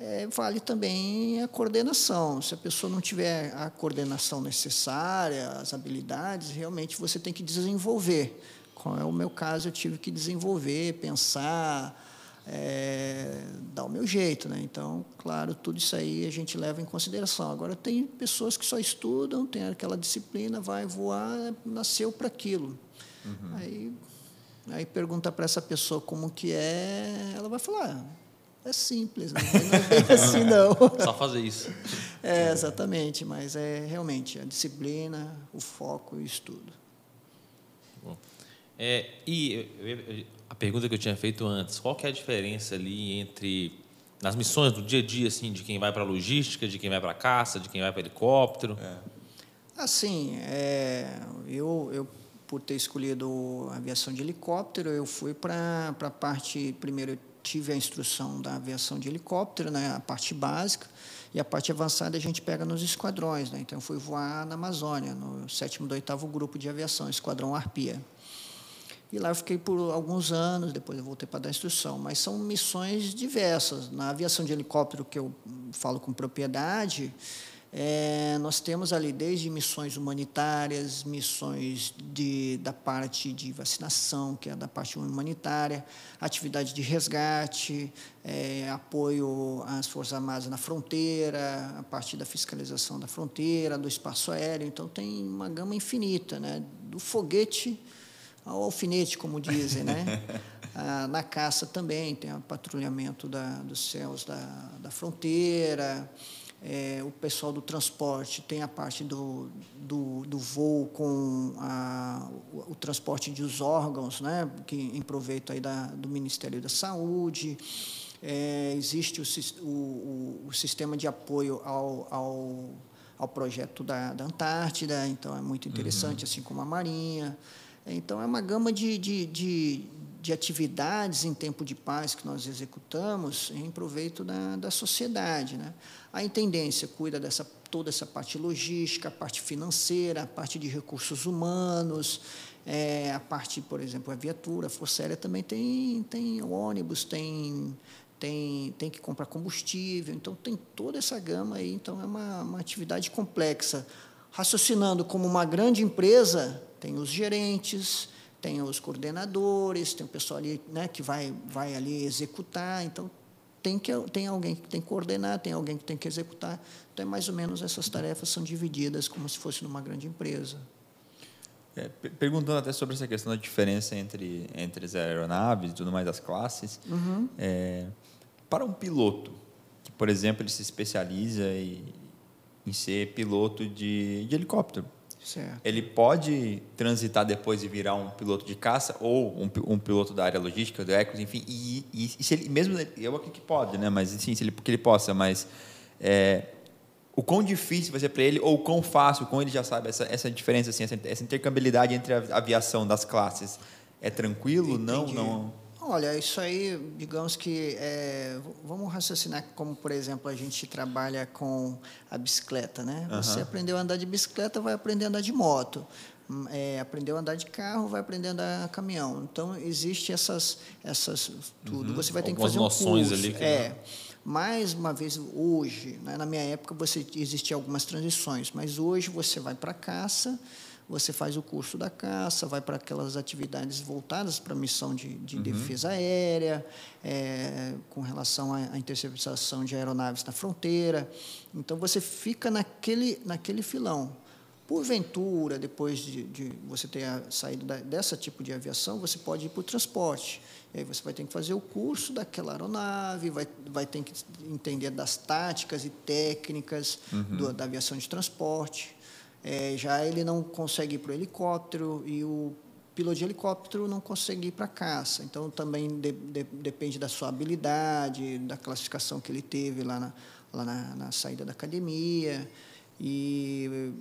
é, vale também a coordenação. Se a pessoa não tiver a coordenação necessária, as habilidades, realmente você tem que desenvolver. Como é o meu caso, eu tive que desenvolver, pensar, é, dar o meu jeito. Né? Então, claro, tudo isso aí a gente leva em consideração. Agora, tem pessoas que só estudam, tem aquela disciplina, vai voar, nasceu para aquilo. Uhum. Aí, aí pergunta para essa pessoa como que é, ela vai falar, ah, é simples, né? não é bem assim não. Só fazer isso. É, exatamente, mas é realmente a disciplina, o foco e o estudo. Bom. É, e a pergunta que eu tinha feito antes, qual que é a diferença ali entre nas missões do dia a dia, assim, de quem vai para a logística, de quem vai para a caça, de quem vai para helicóptero? É. Assim, é, eu, eu, por ter escolhido a aviação de helicóptero, eu fui para a parte, primeiro eu tive a instrução da aviação de helicóptero, né, a parte básica, e a parte avançada a gente pega nos esquadrões. Né? Então, eu fui voar na Amazônia, no sétimo do oitavo grupo de aviação, Esquadrão Arpia. E lá eu fiquei por alguns anos, depois eu voltei para dar instrução. Mas são missões diversas. Na aviação de helicóptero, que eu falo com propriedade, é, nós temos ali desde missões humanitárias, missões de, da parte de vacinação, que é da parte humanitária, atividade de resgate, é, apoio às Forças Armadas na fronteira, a parte da fiscalização da fronteira, do espaço aéreo. Então, tem uma gama infinita, né? do foguete ao alfinete, como dizem, né? Ah, na caça também tem o patrulhamento da, dos céus da, da fronteira. É, o pessoal do transporte tem a parte do, do, do voo com a, o, o, transporte dos órgãos, né, que em proveito aí da, do Ministério da Saúde. É, existe o, o, o, sistema de apoio ao, ao, ao projeto da, da Antártida, então é muito interessante, uhum. assim como a Marinha. Então, é uma gama de, de, de, de, atividades em tempo de paz que nós executamos em proveito da, da sociedade. Né? A intendência cuida dessa toda essa parte logística, a parte financeira, a parte de recursos humanos, é, a parte, por exemplo, a viatura, a Força Aérea também tem, tem ônibus, tem, tem, tem que comprar combustível, então tem toda essa gama aí, então é uma, uma atividade complexa. Raciocinando como uma grande empresa, tem os gerentes, tem os coordenadores, tem o pessoal ali né, que vai, vai ali executar. Então, tem, que, tem alguém que tem que coordenar, tem alguém que tem que executar. Então, é mais ou menos essas tarefas são divididas como se fosse numa grande empresa. É, perguntando até sobre essa questão da diferença entre, entre as aeronaves e tudo mais, das classes, uhum. é, para um piloto, que, por exemplo, ele se especializa em, em ser piloto de, de helicóptero, Certo. Ele pode transitar depois e virar um piloto de caça ou um, um piloto da área logística, do Ecos, enfim, e, e, e, se ele mesmo eu acredito que pode, né? Mas sim, se ele que ele possa, mas é, o quão difícil vai ser para ele ou o quão fácil, com ele já sabe essa, essa diferença assim, essa, essa intercambiabilidade entre a aviação das classes é tranquilo? Entendi. Não, não. Olha, isso aí, digamos que é, vamos raciocinar como, por exemplo, a gente trabalha com a bicicleta, né? Uhum. Você aprendeu a andar de bicicleta, vai aprender a andar de moto. Hum, é, aprendeu a andar de carro, vai aprender a andar de caminhão. Então existe essas, essas tudo. Uhum. Você vai ter Algumas que fazer um curso. Ali que é. Mais uma vez hoje, né? na minha época você existiam algumas transições, mas hoje você vai para a caça você faz o curso da caça, vai para aquelas atividades voltadas para a missão de, de uhum. defesa aérea, é, com relação à, interceptação de aeronaves na fronteira. Então, você fica naquele, naquele filão. Porventura, depois de, de você ter saído da, dessa tipo de aviação, você pode ir para o transporte. E aí você vai ter que fazer o curso daquela aeronave, vai, vai ter que entender das táticas e técnicas uhum. do, da aviação de transporte. É, já ele não consegue ir para o helicóptero e o piloto de helicóptero não consegue ir para a caça. Então, também de, de, depende da sua habilidade, da classificação que ele teve lá na, lá na, na saída da academia. E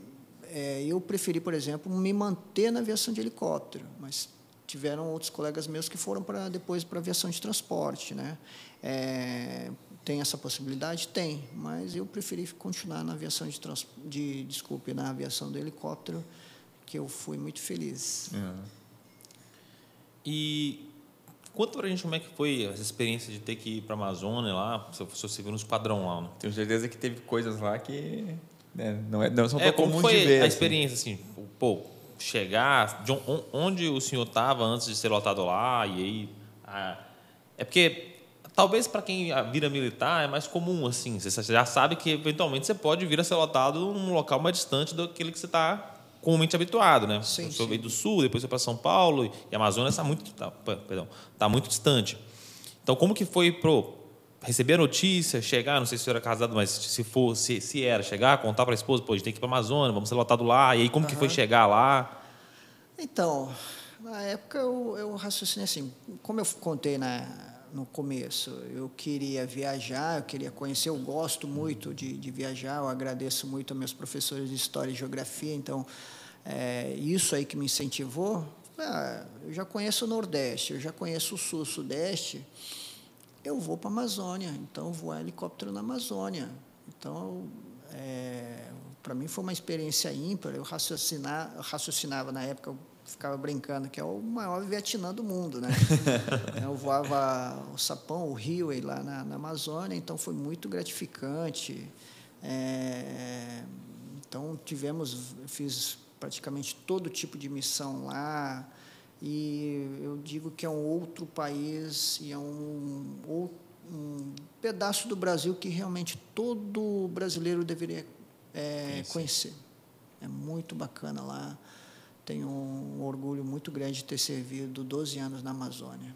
é, eu preferi, por exemplo, me manter na aviação de helicóptero, mas tiveram outros colegas meus que foram para depois para aviação de transporte, né? É, tem essa possibilidade? Tem, mas eu preferi continuar na aviação de, trans, de desculpe, na aviação do helicóptero, que eu fui muito feliz. É. E conta pra gente como é que foi essa experiência de ter que ir para a Amazônia lá, se você viu nos padrão lá. Né? Tenho certeza que teve coisas lá que né, não, é, não são é, tão como foi de ver. a assim. experiência, assim, pô, chegar, de onde o senhor estava antes de ser lotado lá, e aí... A, é porque Talvez para quem vira militar é mais comum, assim. Você já sabe que eventualmente você pode vir a ser lotado num local mais distante daquele que você está comumente habituado, né? Sim, você veio do sul, depois foi para São Paulo e a Amazônia está muito, tá, perdão, está muito distante. Então, como que foi pro receber a notícia, chegar, não sei se você era casado, mas se for, se, se era, chegar, contar para a esposa, pô, a gente tem que ir para a Amazônia, vamos ser lotado lá. E aí, como uhum. que foi chegar lá? Então, na época eu, eu raciocinei assim, como eu contei na no começo. Eu queria viajar, eu queria conhecer, eu gosto muito de, de viajar, eu agradeço muito aos meus professores de História e Geografia, então, é, isso aí que me incentivou. Ah, eu já conheço o Nordeste, eu já conheço o Sul, Sudeste, eu vou para a Amazônia, então eu vou a helicóptero na Amazônia. Então, é, para mim foi uma experiência ímpar, eu raciocinar, raciocinava na época, ficava brincando que é o maior Vietnã do mundo, né? eu voava o Sapão, o Rio lá na, na Amazônia, então foi muito gratificante. É, então tivemos, fiz praticamente todo tipo de missão lá e eu digo que é um outro país e é um, um pedaço do Brasil que realmente todo brasileiro deveria é, conhecer. É muito bacana lá tenho um orgulho muito grande de ter servido 12 anos na Amazônia.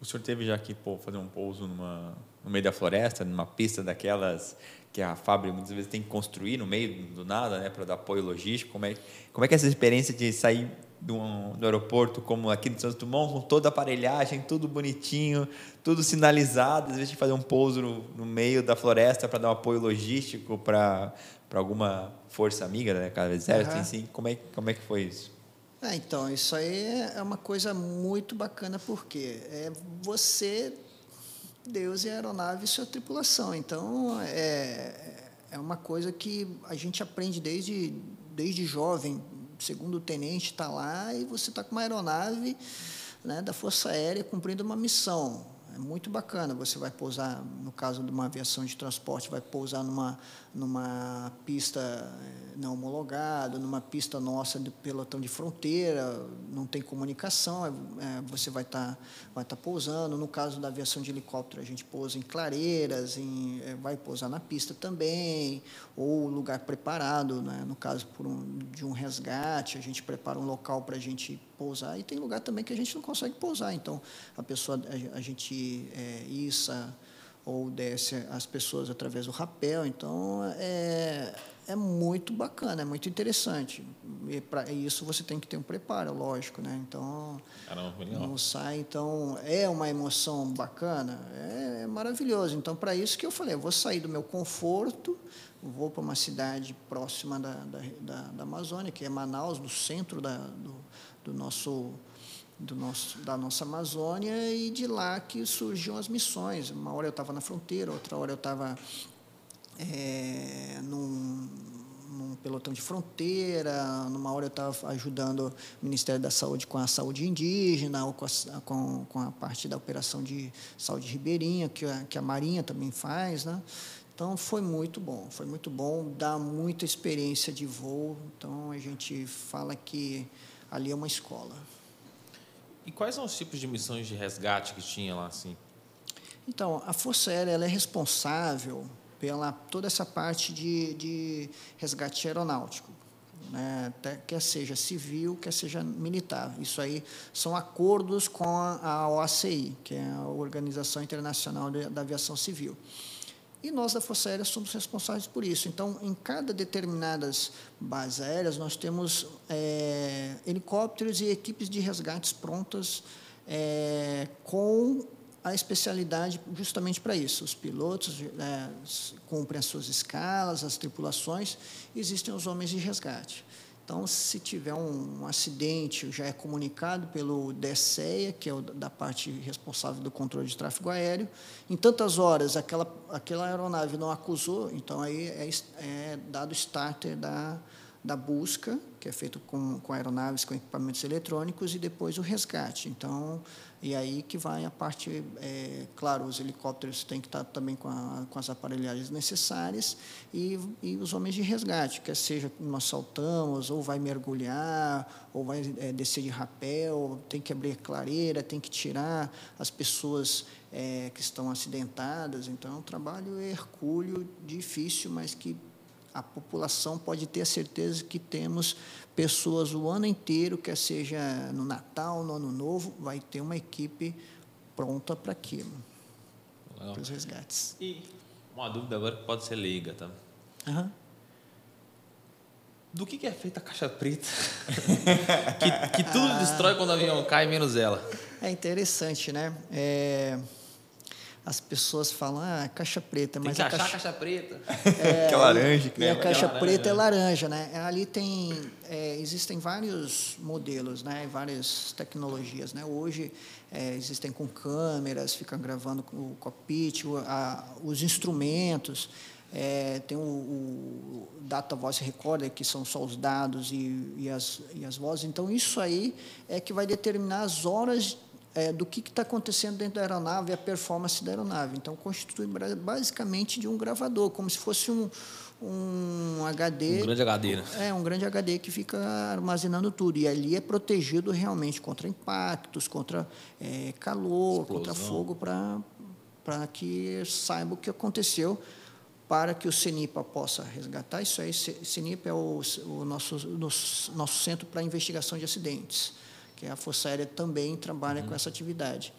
O senhor teve já que pô, fazer um pouso numa, no meio da floresta, numa pista daquelas que a fábrica muitas vezes tem que construir no meio do nada, né, para dar apoio logístico. Como é, como é que é essa experiência de sair do, do aeroporto, como aqui no Santos Dumont, com toda a aparelhagem, tudo bonitinho, tudo sinalizado, às vezes de fazer um pouso no, no meio da floresta para dar um apoio logístico para alguma força amiga, né, cada exército, uhum. assim, como é, como é que foi isso? É, então, isso aí é uma coisa muito bacana, porque é você Deus e a aeronave e sua tripulação. Então, é, é uma coisa que a gente aprende desde, desde jovem. Segundo o tenente está lá e você está com uma aeronave né, da Força Aérea cumprindo uma missão. É muito bacana. Você vai pousar, no caso de uma aviação de transporte, vai pousar numa, numa pista eh, não homologada, numa pista nossa de pelotão de fronteira, não tem comunicação, é, é, você vai estar tá, vai tá pousando. No caso da aviação de helicóptero, a gente pousa em clareiras, em, é, vai pousar na pista também, ou lugar preparado, né? no caso um, de um resgate, a gente prepara um local para a gente pousar, e tem lugar também que a gente não consegue pousar, então a pessoa, a, a gente é, issa ou desce as pessoas através do rapel. Então, é, é muito bacana, é muito interessante. E para isso você tem que ter um preparo, lógico, né? Então, Caramba, não sai. Então, é uma emoção bacana, é, é maravilhoso. Então, para isso que eu falei, eu vou sair do meu conforto, vou para uma cidade próxima da, da, da, da Amazônia, que é Manaus, no centro da, do, do nosso do nosso, da nossa Amazônia e de lá que surgiam as missões. Uma hora eu estava na fronteira, outra hora eu estava é, num, num pelotão de fronteira, numa hora eu estava ajudando o Ministério da Saúde com a saúde indígena, ou com a, com, com a parte da operação de saúde ribeirinha, que a, que a Marinha também faz. Né? Então foi muito bom, foi muito bom, dá muita experiência de voo. Então a gente fala que ali é uma escola. E quais são os tipos de missões de resgate que tinha lá assim? Então, a Força Aérea é responsável pela toda essa parte de, de resgate aeronáutico, né? quer seja civil, quer seja militar. Isso aí são acordos com a OACI, que é a Organização Internacional da Aviação Civil. E nós da Força Aérea somos responsáveis por isso. Então, em cada determinadas bases aéreas, nós temos é, helicópteros e equipes de resgates prontas é, com a especialidade justamente para isso. Os pilotos é, cumprem as suas escalas, as tripulações, existem os homens de resgate. Então, se tiver um, um, acidente, já é comunicado pelo DSEA, que é o da parte responsável do controle de tráfego aéreo. Em tantas horas, aquela, aquela aeronave não acusou, então aí é, é dado starter da, da busca, que é feito com, com aeronaves, com equipamentos eletrônicos, e depois o resgate. Então, e aí que vai a parte, é, claro, os helicópteros têm que estar também com, a, com as aparelhagens necessárias e, e, os homens de resgate, quer seja nós saltamos, ou vai mergulhar, ou vai é, descer de rapel, tem que abrir clareira, tem que tirar as pessoas é, que estão acidentadas. Então, é um trabalho hercúleo, difícil, mas que a população pode ter a certeza que temos pessoas o ano inteiro, quer seja no Natal, no Ano Novo, vai ter uma equipe pronta para aquilo, para os resgates. E uma dúvida agora que pode ser leiga, tá? Uhum. Do que, que é feita a caixa preta? que, que, tudo ah. destrói quando o avião cai, menos ela. É interessante, né? É as pessoas falam, ah, caixa preta. Tem mas que a caixa... a caixa preta. É, que é laranja. E a caixa é preta é laranja, né? Ali tem, é, existem vários modelos, né? Várias tecnologias, né? Hoje é, existem com câmeras, ficam gravando o cockpit, o, a, os instrumentos. É, tem o, o, Data Voice Recorder, que são só os dados e, e, as, e as vozes. Então, isso aí é que vai determinar as horas é, do que está acontecendo dentro da aeronave e a performance da aeronave. Então, constitui basicamente de um gravador, como se fosse um, um HD. Um grande HD, né? É, um grande HD que fica armazenando tudo. E ali é protegido realmente contra impactos, contra é, calor, Explosão. contra fogo, para que saiba o que aconteceu para que o CENIPA possa resgatar isso aí. CENIPA é o, o nosso, nosso, nosso Centro para Investigação de Acidentes que a Força Aérea também trabalha uhum. com essa atividade.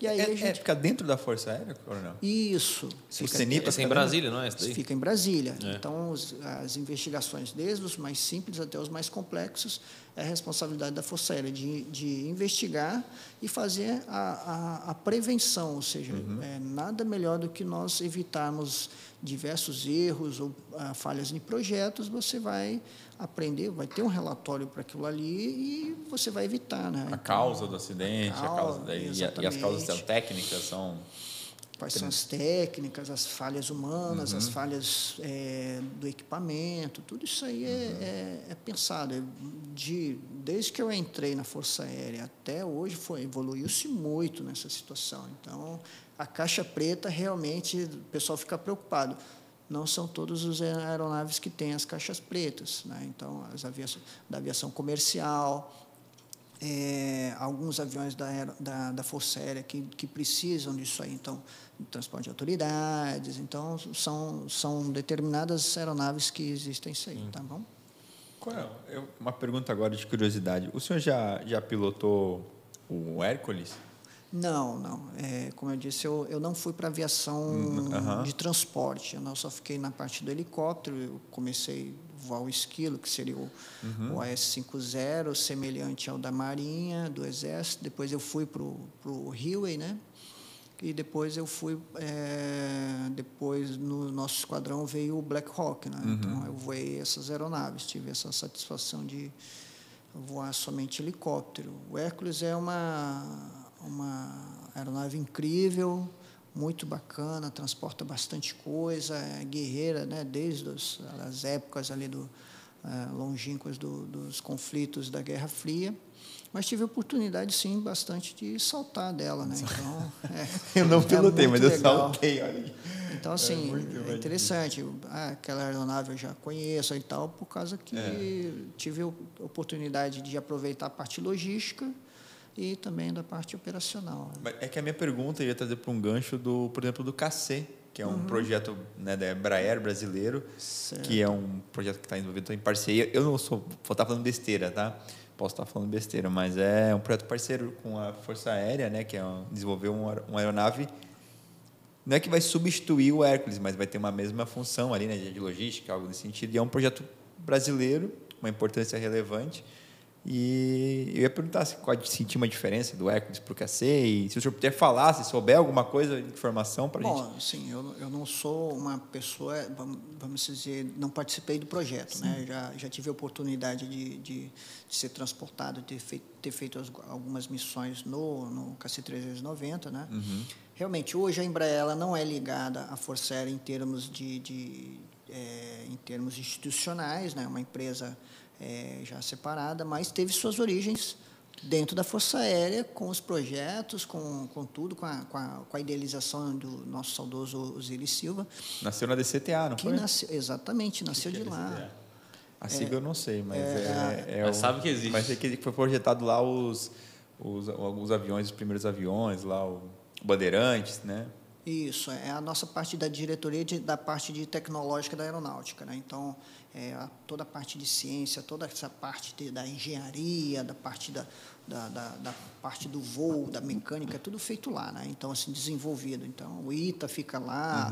E aí é, a gente... é, fica dentro da Força Aérea, coronel? Isso. O Fica- CENIPA Fica em Brasília, não é? Fica em Brasília. É. Então, os- as investigações, desde os mais simples até os mais complexos, é a responsabilidade da Força Aérea de, de investigar e fazer a, a, a prevenção, ou seja, Uhum. é nada melhor do que nós evitarmos diversos erros ou ah, falhas em projetos, você vai aprender, vai ter um relatório para aquilo ali e você vai evitar, né? A causa do acidente, a, causa causa, da, e, a- e as causas exatamente. técnicas são. Quais são as técnicas, as falhas humanas, Uhum. as falhas eh, do equipamento, tudo isso aí é, Uhum. é- é pensado. É De, desde que eu entrei na Força Aérea até hoje, foi evoluiu-se muito nessa situação. Então, a caixa preta realmente, o pessoal fica preocupado. Não são todos os aeronaves que têm as caixas pretas. Né? Então, as aviação, da aviação comercial, é, alguns aviões da, aero- da, da Força Aérea que, que precisam disso aí, então, transporte de autoridades, então, são, são determinadas aeronaves que existem isso aí, tá bom? Eu- uma pergunta agora de curiosidade. O senhor já, já pilotou o Hércules? Não, não. É, como eu disse, eu, eu não fui para aviação Hum, aham. de transporte. Eu não só fiquei na parte do helicóptero. Eu comecei a voar o esquilo, que seria o, Uhum. o AS-50, semelhante ao da Marinha, do Exército. Depois eu fui para o Highway, né? E depois eu fui... é, depois, no nosso esquadrão, veio o Black Hawk, né? Uhum. Então, eu voei essas aeronaves. Tive essa satisfação de voar somente helicóptero. O Hércules é uma, uma aeronave incrível, muito bacana, transporta bastante coisa, é guerreira, né, desde os, as épocas ali do, eh, longínquas do, dos conflitos da Guerra Fria. Mas tive a oportunidade, sim, bastante de saltar dela. Né? Então, é, Eu não é pilotei, mas muito eu legal. saltei, olha aí. Então, assim, muito é, interessante. Ah, aquela aeronave eu já conheço e tal, por causa que É. tive a oportunidade de aproveitar a parte logística e também da parte operacional. É que a minha pergunta ia trazer para um gancho, do, por exemplo, do KC, que é um projeto né, da Embraer brasileiro, Certo. que é um projeto que está envolvido em parceria. Eu não sou, vou estar falando besteira, tá? Posso estar falando besteira, mas é um projeto parceiro com a Força Aérea, né, que é um, desenvolveu uma, uma aeronave. Não é que vai substituir o Hércules, mas vai ter uma mesma função ali, né, de logística, algo nesse sentido. E é um projeto brasileiro, uma importância relevante. E eu ia perguntar se pode sentir uma diferença do Hércules para o KC e se o senhor puder falar, se souber alguma coisa de informação para a gente. Bom, sim, eu, eu não sou uma pessoa, vamos, vamos dizer, não participei do projeto, né? Já, já tive a oportunidade de, de, de ser transportado, ter feito, ter feito as- algumas missões no, no KC-390, né? Realmente, hoje a Embraer ela não é ligada à Força Aérea em termos de, de eh, em termos institucionais, né? Uma empresa eh, já separada, mas teve suas origens dentro da Força Aérea, com os projetos, com, com tudo, com a, com, a, com a idealização do nosso saudoso Osiris Silva, Nasceu na DCTA, não que foi? nasceu, exatamente, nasceu de é lá. A sigla eu não sei, mas é, é Mas o- sabe que existe. Mas sei que foi projetado lá os, os alguns aviões, os primeiros aviões lá, o Bandeirantes, né? Isso, é a nossa parte da diretoria de, da parte de tecnológica da aeronáutica. Né? Então, é, a- toda a parte de ciência, toda essa parte de- da engenharia, da parte da, da, da, da parte do voo, da mecânica, é tudo feito lá. Né? Então, assim, desenvolvido. Então, o ITA fica lá.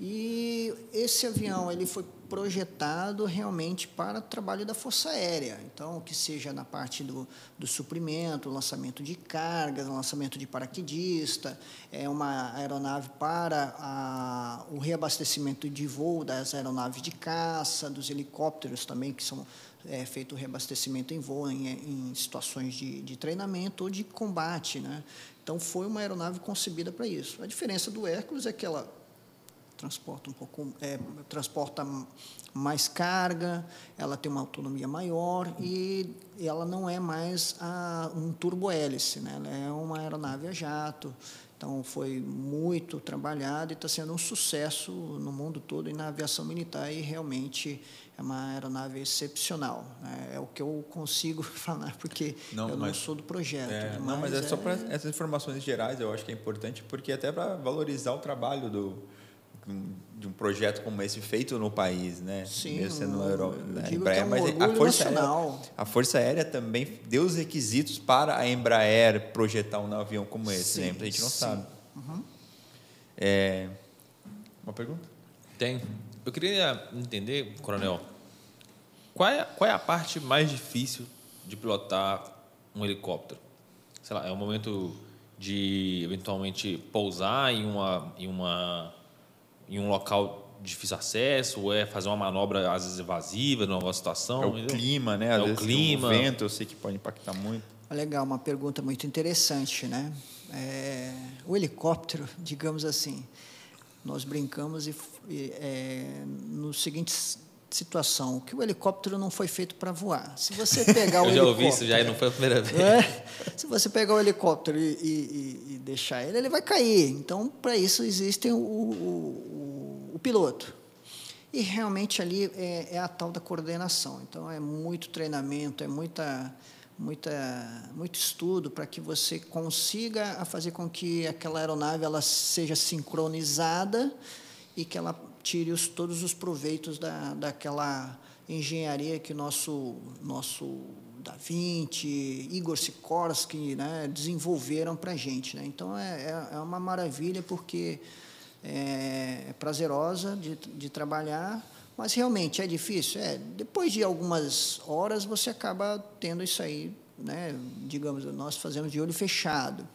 E esse avião ele foi projetado realmente para o trabalho da Força Aérea. Então, que seja na parte do, do suprimento, lançamento de cargas, lançamento de paraquedista, é uma aeronave para a, o reabastecimento de voo das aeronaves de caça, dos helicópteros também, que são é, feito o reabastecimento em voo em, em situações de, de treinamento ou de combate. Né? Então, foi uma aeronave concebida para isso. A diferença do Hércules é que ela transporta um pouco é, transporta mais carga ela tem uma autonomia maior e ela não é mais a, um turbohélice né ela é uma aeronave a jato então foi muito trabalhada e está sendo um sucesso no mundo todo e na aviação militar e realmente é uma aeronave excepcional né? é o que eu consigo falar porque Não, eu não mas- sou do projeto É, não, mas é, só para essas informações gerais, eu acho que é importante, porque até para valorizar o trabalho do de um projeto como esse feito no país, né? Sim, Mesmo sendo na que Embraer, é um mas a Força, nacional. Aérea, a Força Aérea também deu os requisitos para a Embraer projetar um avião como esse, Sim, né? A gente não sim. sabe. É, uma pergunta? Tem. Eu queria entender, Coronel, qual é, qual é a parte mais difícil de pilotar um helicóptero? Sei lá, é o momento de eventualmente pousar em, uma, em, uma, em um local de difícil acesso, ou é fazer uma manobra às vezes evasiva numa situação? É o entendeu? clima, né? É Às o vezes clima. O vento, eu sei que pode impactar muito. Legal, uma pergunta muito interessante, né? É, o helicóptero, digamos assim, nós brincamos e, e, é, no seguinte s- situação, que o helicóptero não foi feito para voar. Se você pegar o Eu já ouvi helicóptero, isso já e não foi a primeira vez. é, se você pegar o helicóptero e, e- e- deixar ele, ele vai cair. Então, para isso existe o, o- o- piloto. E realmente ali é, é a tal da coordenação. Então, é muito treinamento, é muita, muita, muito estudo para que você consiga fazer com que aquela aeronave ela seja sincronizada e que ela tire os, todos os proveitos da, daquela engenharia que nosso, nosso Da Vinci, Igor Sikorsky né, desenvolveram para a gente. Né? Então, é, é, é uma maravilha porque é, é prazerosa de, de trabalhar, mas realmente é difícil. É, depois de algumas horas, você acaba tendo isso aí, né? digamos, nós fazemos de olho fechado.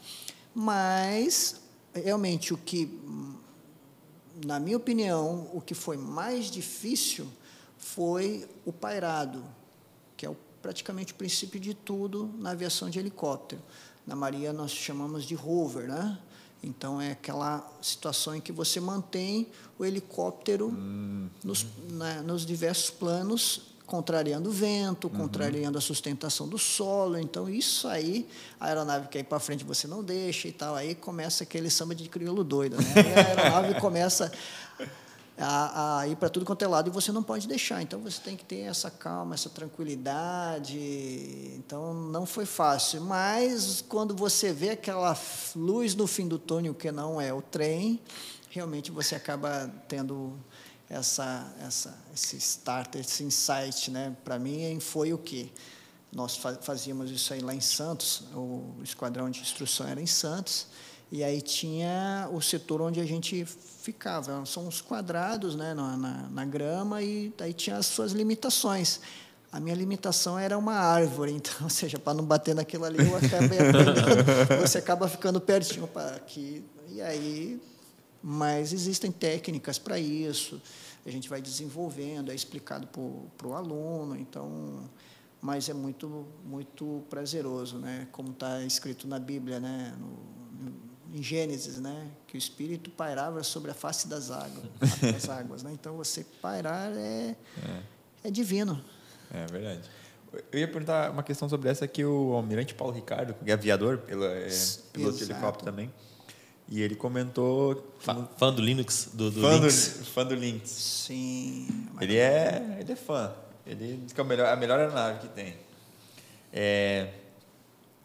Mas, realmente, o que, na minha opinião, o que foi mais difícil foi o pairado, que é o, praticamente o princípio de tudo na aviação de helicóptero. Na Maria nós chamamos de rover, né? Então é aquela situação em que você mantém o helicóptero nos, na- nos diversos planos, contrariando o vento, contrariando a sustentação do solo. Então isso aí, a aeronave quer ir para frente, você não deixa e tal. Aí começa aquele samba de crioulo doido, né? Aí a aeronave começa a, a ir para tudo quanto é lado e você não pode deixar. Então você tem que ter essa calma, essa tranquilidade. Então não foi fácil, mas quando você vê aquela luz no fim do túnel que não é o trem, realmente você acaba tendo essa essa esse start, esse insight, né? Para mim foi o que nós fa- fazíamos isso aí lá em Santos, o esquadrão de instrução era em Santos. E aí tinha o setor onde a gente ficava. São uns quadrados né, na, na, na grama e aí tinha as suas limitações. A minha limitação era uma árvore, então, ou seja, para não bater naquilo ali, eu acabei aprendendo, você acaba ficando pertinho para aqui. E aí, mas existem técnicas para isso, a gente vai desenvolvendo, é explicado para o aluno, então, mas é muito, muito prazeroso, né? como está escrito na Bíblia, né? No, em Gênesis, né, que o Espírito pairava sobre a face das águas, das águas, né? Então você pairar é, é. divino. É verdade. Eu ia perguntar uma questão sobre essa que o almirante Paulo Ricardo, que é aviador, pela, é, piloto de Exato. helicóptero também, e ele comentou... Fã, fã do Linux, do, do fã, Linux. do, fã do Lynx. Sim. Ele é, ele é fã. Ele diz que é o melhor, a melhor aeronave que tem. É,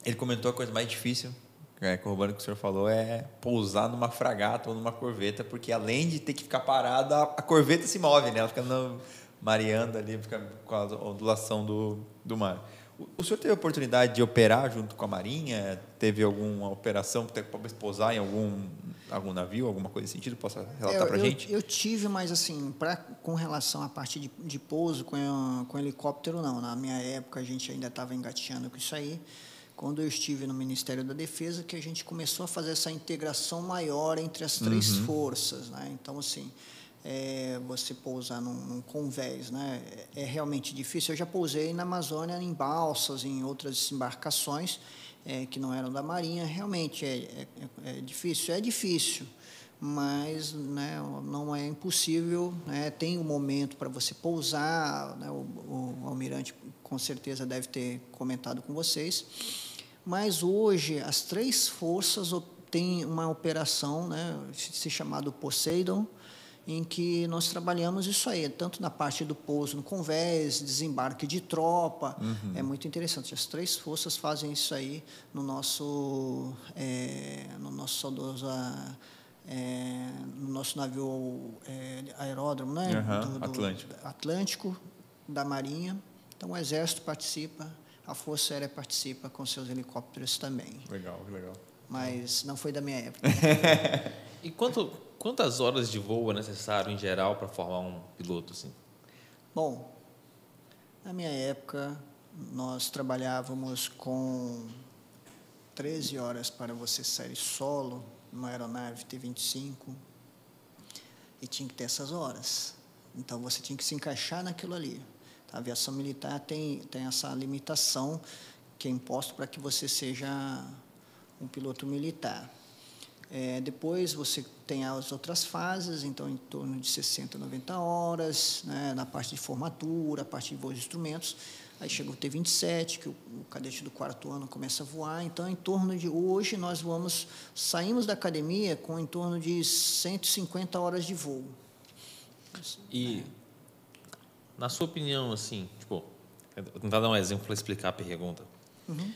ele comentou a coisa mais difícil, é, corroborando o que o senhor falou, é pousar numa fragata ou numa corveta, porque além de ter que ficar parada, a, a corveta se move, né? Ela fica no, mareando ali, fica com a ondulação do, do mar. O, senhor teve a oportunidade de operar junto com a Marinha? Teve alguma operação para pousar em algum, algum navio, alguma coisa nesse sentido? Possa relatar para a gente? Eu tive, mas assim, pra, com relação à parte de, de pouso com, com helicóptero, não. Na minha época, a gente ainda estava engateando com isso aí. Quando eu estive no Ministério da Defesa, que a gente começou a fazer essa integração maior entre as três forças. Né? Então, assim, é, você pousar num, num convés né? é, é realmente difícil. Eu já pousei na Amazônia em balsas, em outras embarcações é, que não eram da Marinha. Realmente é, é, é difícil. É difícil mas né, não é impossível. Né, tem um momento para você pousar, né, o, o almirante com certeza deve ter comentado com vocês. Mas hoje as três forças têm uma operação, né, se chamado Poseidon, em que nós trabalhamos isso aí, tanto na parte do pouso no convés, desembarque de tropa, é muito interessante. As três forças fazem isso aí no nosso, é, no nosso saudoso é, no nosso navio é, aeródromo, né? Uhum, Atlântico. Atlântico, da Marinha. Então, o Exército participa, a Força Aérea participa com seus helicópteros também. Legal, legal. Mas não foi da minha época. e quanto, quantas horas de voo é necessário, em geral, para formar um piloto? Assim? Bom, na minha época, nós trabalhávamos com 13 horas para você sair solo numa aeronave T-25 e tinha que ter essas horas. Então você tinha que se encaixar naquilo ali. A aviação militar tem, tem essa limitação que é imposta para que você seja um piloto militar. É, depois você tem as outras fases, então em torno de 60, 90 horas, né, na parte de formatura, a parte de voos de instrumentos. Aí chega o T27, que o, o cadete do quarto ano começa a voar. Então, em torno de hoje, nós vamos, saímos da academia com em torno de 150 horas de voo. E, é. na sua opinião, assim, tipo, vou tentar dar um exemplo para explicar a pergunta. Uhum.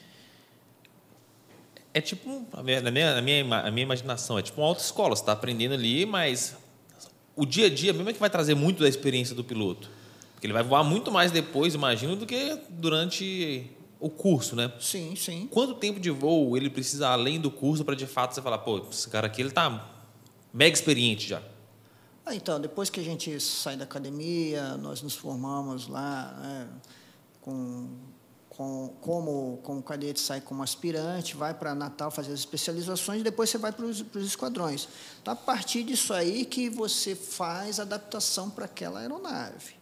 É tipo, na minha, na minha, na minha imaginação, é tipo uma autoescola. Você está aprendendo ali, mas o dia a dia mesmo é que vai trazer muito da experiência do piloto. Porque ele vai voar muito mais depois, imagino, do que durante o curso, né? Sim, sim. Quanto tempo de voo ele precisa além do curso para de fato você falar, pô, esse cara aqui ele tá mega experiente já? Ah, então, depois que a gente sai da academia, nós nos formamos lá, né, com, com, como, como cadete sai como aspirante, vai para Natal fazer as especializações e depois você vai para os esquadrões. Então, a partir disso aí que você faz adaptação para aquela aeronave.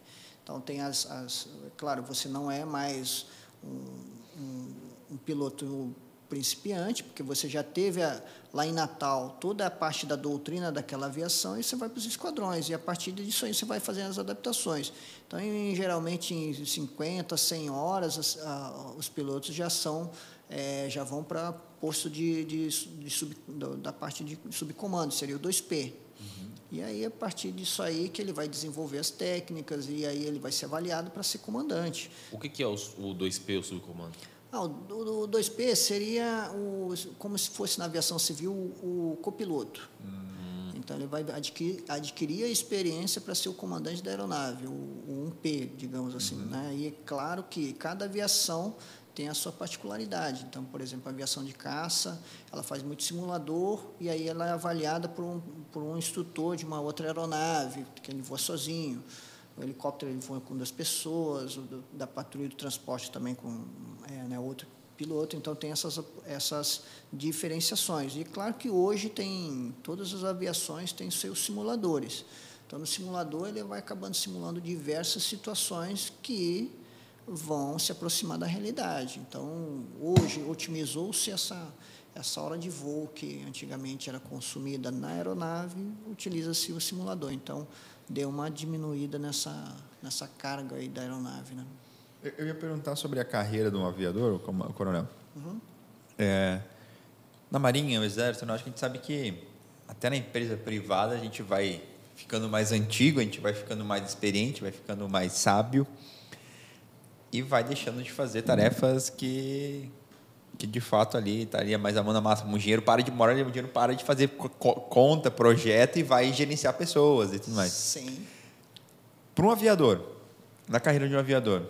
Então, tem as, as. Claro, você não é mais um, um, um piloto principiante, porque você já teve a, lá em Natal toda a parte da doutrina daquela aviação e você vai para os esquadrões. E a partir disso aí você vai fazendo as adaptações. Então, em, geralmente, em 50, 100 horas, as, a, os pilotos já são. É, já vão para posto de, de, de sub, da parte de subcomando, seria o 2P. Uhum. E aí, a partir disso aí, que ele vai desenvolver as técnicas e aí ele vai ser avaliado para ser comandante. O que, que é o, o 2P, o subcomando? Ah, o, o 2P seria o, como se fosse na aviação civil o copiloto. Hum. Então, ele vai adquirir, adquirir a experiência para ser o comandante da aeronave, o, o 1P, digamos assim. Uhum. Né? E é claro que cada aviação tem a sua particularidade. Então, por exemplo, a aviação de caça, ela faz muito simulador e aí ela é avaliada por um, por um instrutor de uma outra aeronave, que ele voa sozinho. O helicóptero ele voa com duas pessoas, o do, da patrulha do transporte também com é, né, outro piloto. Então, tem essas, essas diferenciações. E claro que hoje tem, todas as aviações têm seus simuladores. Então, no simulador, ele vai acabando simulando diversas situações que vão se aproximar da realidade. Então, hoje, otimizou-se essa, essa hora de voo que antigamente era consumida na aeronave, utiliza-se o simulador. Então, deu uma diminuída nessa, nessa carga aí da aeronave. Né? Eu ia perguntar sobre a carreira de um aviador, coronel. Uhum. É, na Marinha, no Exército, acho que a gente sabe que até na empresa privada a gente vai ficando mais antigo, a gente vai ficando mais experiente, vai ficando mais sábio e vai deixando de fazer tarefas que que de fato ali estaria mais a mão na massa. O dinheiro para de morar, o dinheiro para de fazer conta, projeto e vai gerenciar pessoas e tudo mais. Sim. Para um aviador, na carreira de um aviador,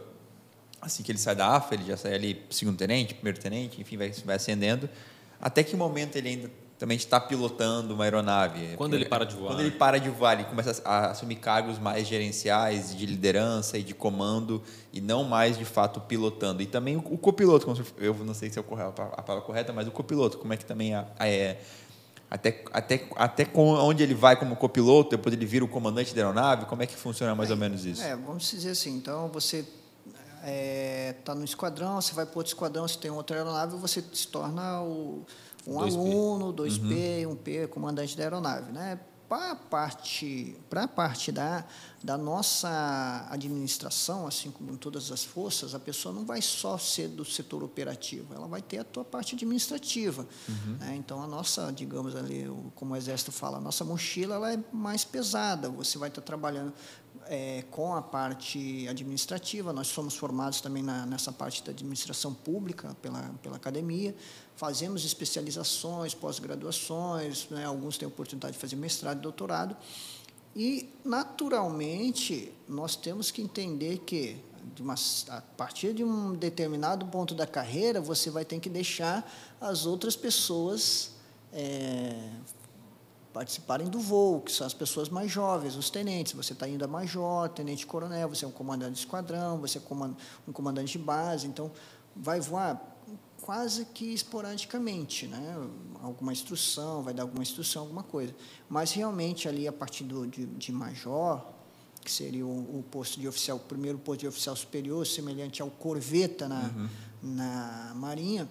assim que ele sai da AFA, ele já sai ali segundo tenente, primeiro tenente, enfim, vai, vai ascendendo. Até que momento ele ainda também está pilotando uma aeronave. Quando ele para de voar. Quando ele para de voar, ele começa a assumir cargos mais gerenciais, de liderança e de comando, e não mais, de fato, pilotando. E também o, copiloto, eu não sei se é a palavra correta, mas o copiloto, como é que também é, até, até, até onde ele vai como copiloto, depois ele vira o comandante da aeronave, como é que funciona mais é, ou menos isso? É, vamos dizer assim, então você está é, tá no esquadrão, você vai para outro esquadrão, você tem outra aeronave, você se torna o um 2P. aluno, 2P, uhum. 1P, comandante da aeronave. Né? Para a parte, a parte da, da nossa administração, assim como em todas as forças, a pessoa não vai só ser do setor operativo, ela vai ter a tua parte administrativa. Uhum. Né? Então, a nossa, digamos ali, como o Exército fala, a nossa mochila ela é mais pesada. Você vai estar trabalhando é, com a parte administrativa. Nós somos formados também na, nessa parte da administração pública pela, pela academia. Fazemos especializações, pós-graduações, né? alguns têm oportunidade de fazer mestrado e doutorado. E, naturalmente, nós temos que entender que, uma, a partir de um determinado ponto da carreira, você vai ter que deixar as outras pessoas é, participarem do voo, que são as pessoas mais jovens, os tenentes. Você está indo a major, tenente-coronel, você é um comandante de esquadrão, você é um comandante de base, então vai voar quase que esporadicamente, né? alguma instrução, vai dar alguma instrução, alguma coisa. Mas realmente ali a partir do, de, de major, que seria o, o, posto de oficial, o primeiro posto de oficial superior, semelhante ao corveta na, uhum. na Marinha,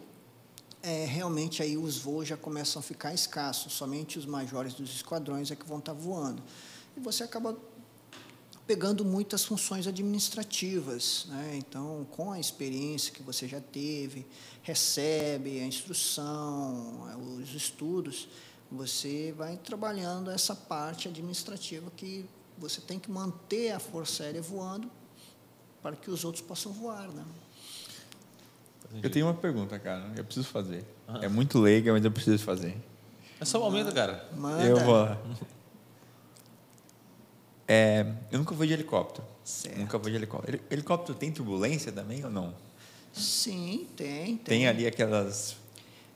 é, realmente aí os voos já começam a ficar escassos, somente os majores dos esquadrões é que vão estar voando. E você acaba pegando muitas funções administrativas. Né? Então, com a experiência que você já teve, recebe a instrução, os estudos, você vai trabalhando essa parte administrativa que você tem que manter a Força Aérea voando para que os outros possam voar. Né? Eu tenho uma pergunta, cara. Eu preciso fazer. É muito leiga, mas eu preciso fazer. É só um momento, cara. Manda. Eu vou. É, eu nunca vou de helicóptero. Certo. Nunca vou de helicóptero. Helicóptero tem turbulência também ou não? Sim, tem. Tem, tem ali aquelas.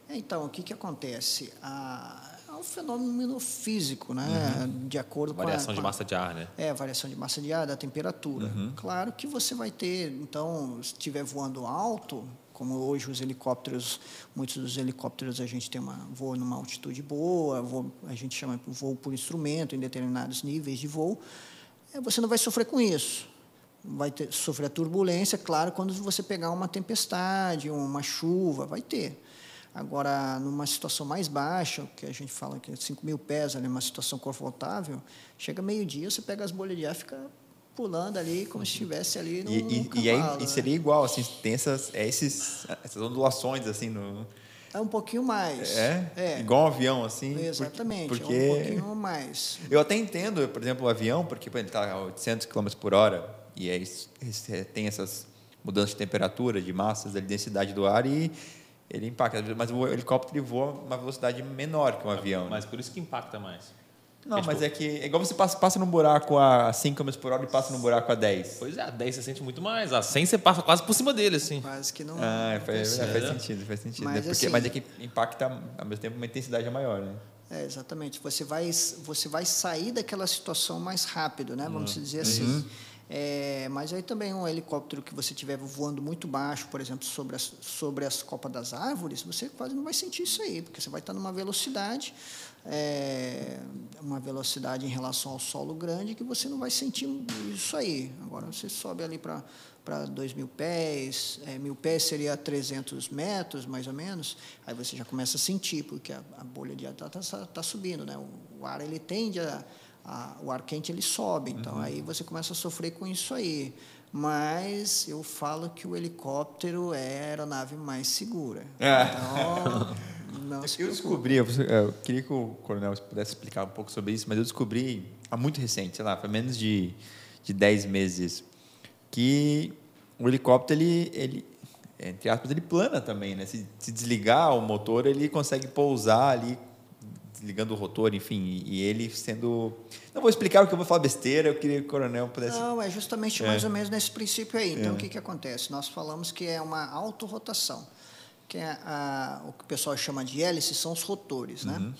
É, então, o que, que acontece? A, é um fenômeno físico, né? Uhum. De acordo variação com a. Variação de massa de ar, né? É, variação de massa de ar, da temperatura. Uhum. Claro que você vai ter, então, se estiver voando alto, como hoje os helicópteros, muitos dos helicópteros a gente tem uma voo numa altitude boa, voo, a gente chama voo por instrumento em determinados níveis de voo, é, você não vai sofrer com isso. Vai ter, sofrer a turbulência, claro, quando você pegar uma tempestade, uma chuva, vai ter. Agora, numa situação mais baixa, que a gente fala que é 5 mil pés, ali, uma situação confortável, chega meio-dia, você pega as bolhas de ar e fica pulando ali como se estivesse ali no, e, no e, cavalo, e, aí, né? e seria igual, assim, tem essas, é esses, essas ondulações, assim, no... É um pouquinho mais. É? é. Igual um avião, assim? Exatamente, porque, é um pouquinho mais. Eu até entendo, por exemplo, o avião, porque ele está a 800 km por hora, e aí tem essas mudanças de temperatura, de massas, de densidade do ar, e ele impacta. Mas o helicóptero voa uma velocidade menor que um avião. Mas por isso que impacta mais. Não, mas tipo, é que é igual você passa, passa num buraco a 5 km por hora e passa num buraco a 10. Pois é, a 10 você sente muito mais. A 100 você passa quase por cima dele, assim. Quase que não. Ah, faz, é, faz sentido, faz sentido. Mas, é porque, assim, mas é que impacta ao mesmo tempo uma intensidade maior, né? É, exatamente. Você vai, você vai sair daquela situação mais rápido, né? Vamos uhum. dizer assim. Uhum. É, mas aí também um helicóptero que você estiver voando muito baixo, por exemplo, sobre as, sobre as copas das árvores, você quase não vai sentir isso aí, porque você vai estar numa velocidade é, uma velocidade em relação ao solo grande que você não vai sentir isso aí. Agora você sobe ali para para dois mil pés, é, mil pés seria 300 metros, mais ou menos, aí você já começa a sentir, porque a, a bolha de ar está tá, tá subindo, né? O, o, ar ele tende a, a, o ar quente ele sobe, então uhum. aí você começa a sofrer com isso aí. Mas eu falo que o helicóptero é a aeronave mais segura. É. Então, Não eu descobri, eu, eu queria que o coronel pudesse explicar um pouco sobre isso, mas eu descobri há muito recente, sei lá, foi menos de, de 10 meses, que o helicóptero, ele, ele, entre aspas, ele plana também, né? Se, se desligar o motor, ele consegue pousar ali, desligando o rotor, enfim, e ele sendo... Não vou explicar porque eu vou falar besteira, eu queria que o coronel pudesse... Não, é justamente mais é. ou menos nesse princípio aí. Então, é. o que, que acontece? Nós falamos que é uma autorrotação que é a, o que o pessoal chama de hélice, são os rotores, né? Uhum.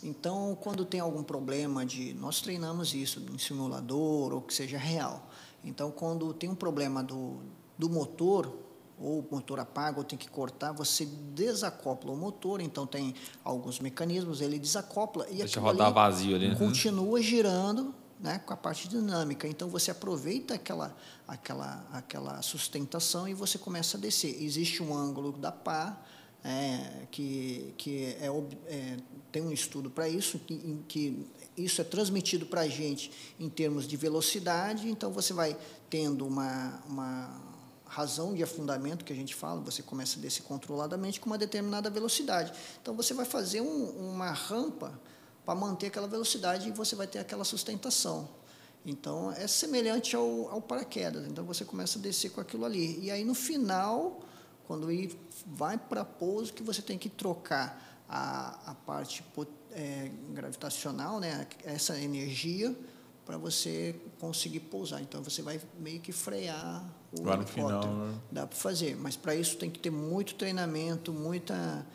Então, quando tem algum problema de... Nós treinamos isso em simulador ou que seja real. Então, quando tem um problema do, do motor, ou o motor apaga ou tem que cortar, você desacopla o motor, então tem alguns mecanismos, ele desacopla e Deixa rodar vazio ali. Né? Continua girando né, com a parte dinâmica. Então você aproveita aquela, aquela, aquela sustentação e você começa a descer. Existe um ângulo da pá é, que, que é, é, tem um estudo para isso, que, em que isso é transmitido para a gente em termos de velocidade. Então você vai tendo uma, uma razão de afundamento que a gente fala, você começa a descer controladamente com uma determinada velocidade. Então você vai fazer um, uma rampa para manter aquela velocidade e você vai ter aquela sustentação. Então, é semelhante ao, ao paraquedas. Então, você começa a descer com aquilo ali. E aí, no final, quando ele vai para pouso, que você tem que trocar a, a parte é, gravitacional, né? essa energia, para você conseguir pousar. Então, você vai meio que frear o Lá no final, né? Dá para fazer, mas para isso tem que ter muito treinamento, muita,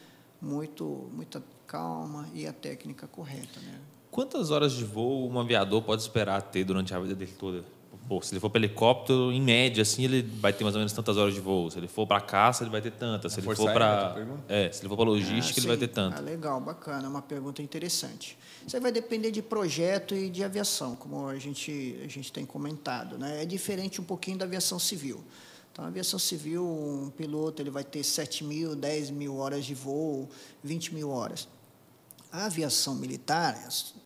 muito, muita calma e a técnica correta. Né? Quantas horas de voo um aviador pode esperar ter durante a vida dele toda? Pô, se ele for para helicóptero, em média, assim, ele vai ter mais ou menos tantas horas de voo. Se ele for para caça, ele vai ter tantas. Se ele for para é, se ele for para logística, ah, ele vai ter tanto. Ah, legal, bacana, é uma pergunta interessante. Isso vai depender de projeto e de aviação, como a gente a gente tem comentado, né? É diferente um pouquinho da aviação civil. Então, a aviação civil, um piloto ele vai ter 7 mil, 10 mil horas de voo, 20 mil horas. A aviação militar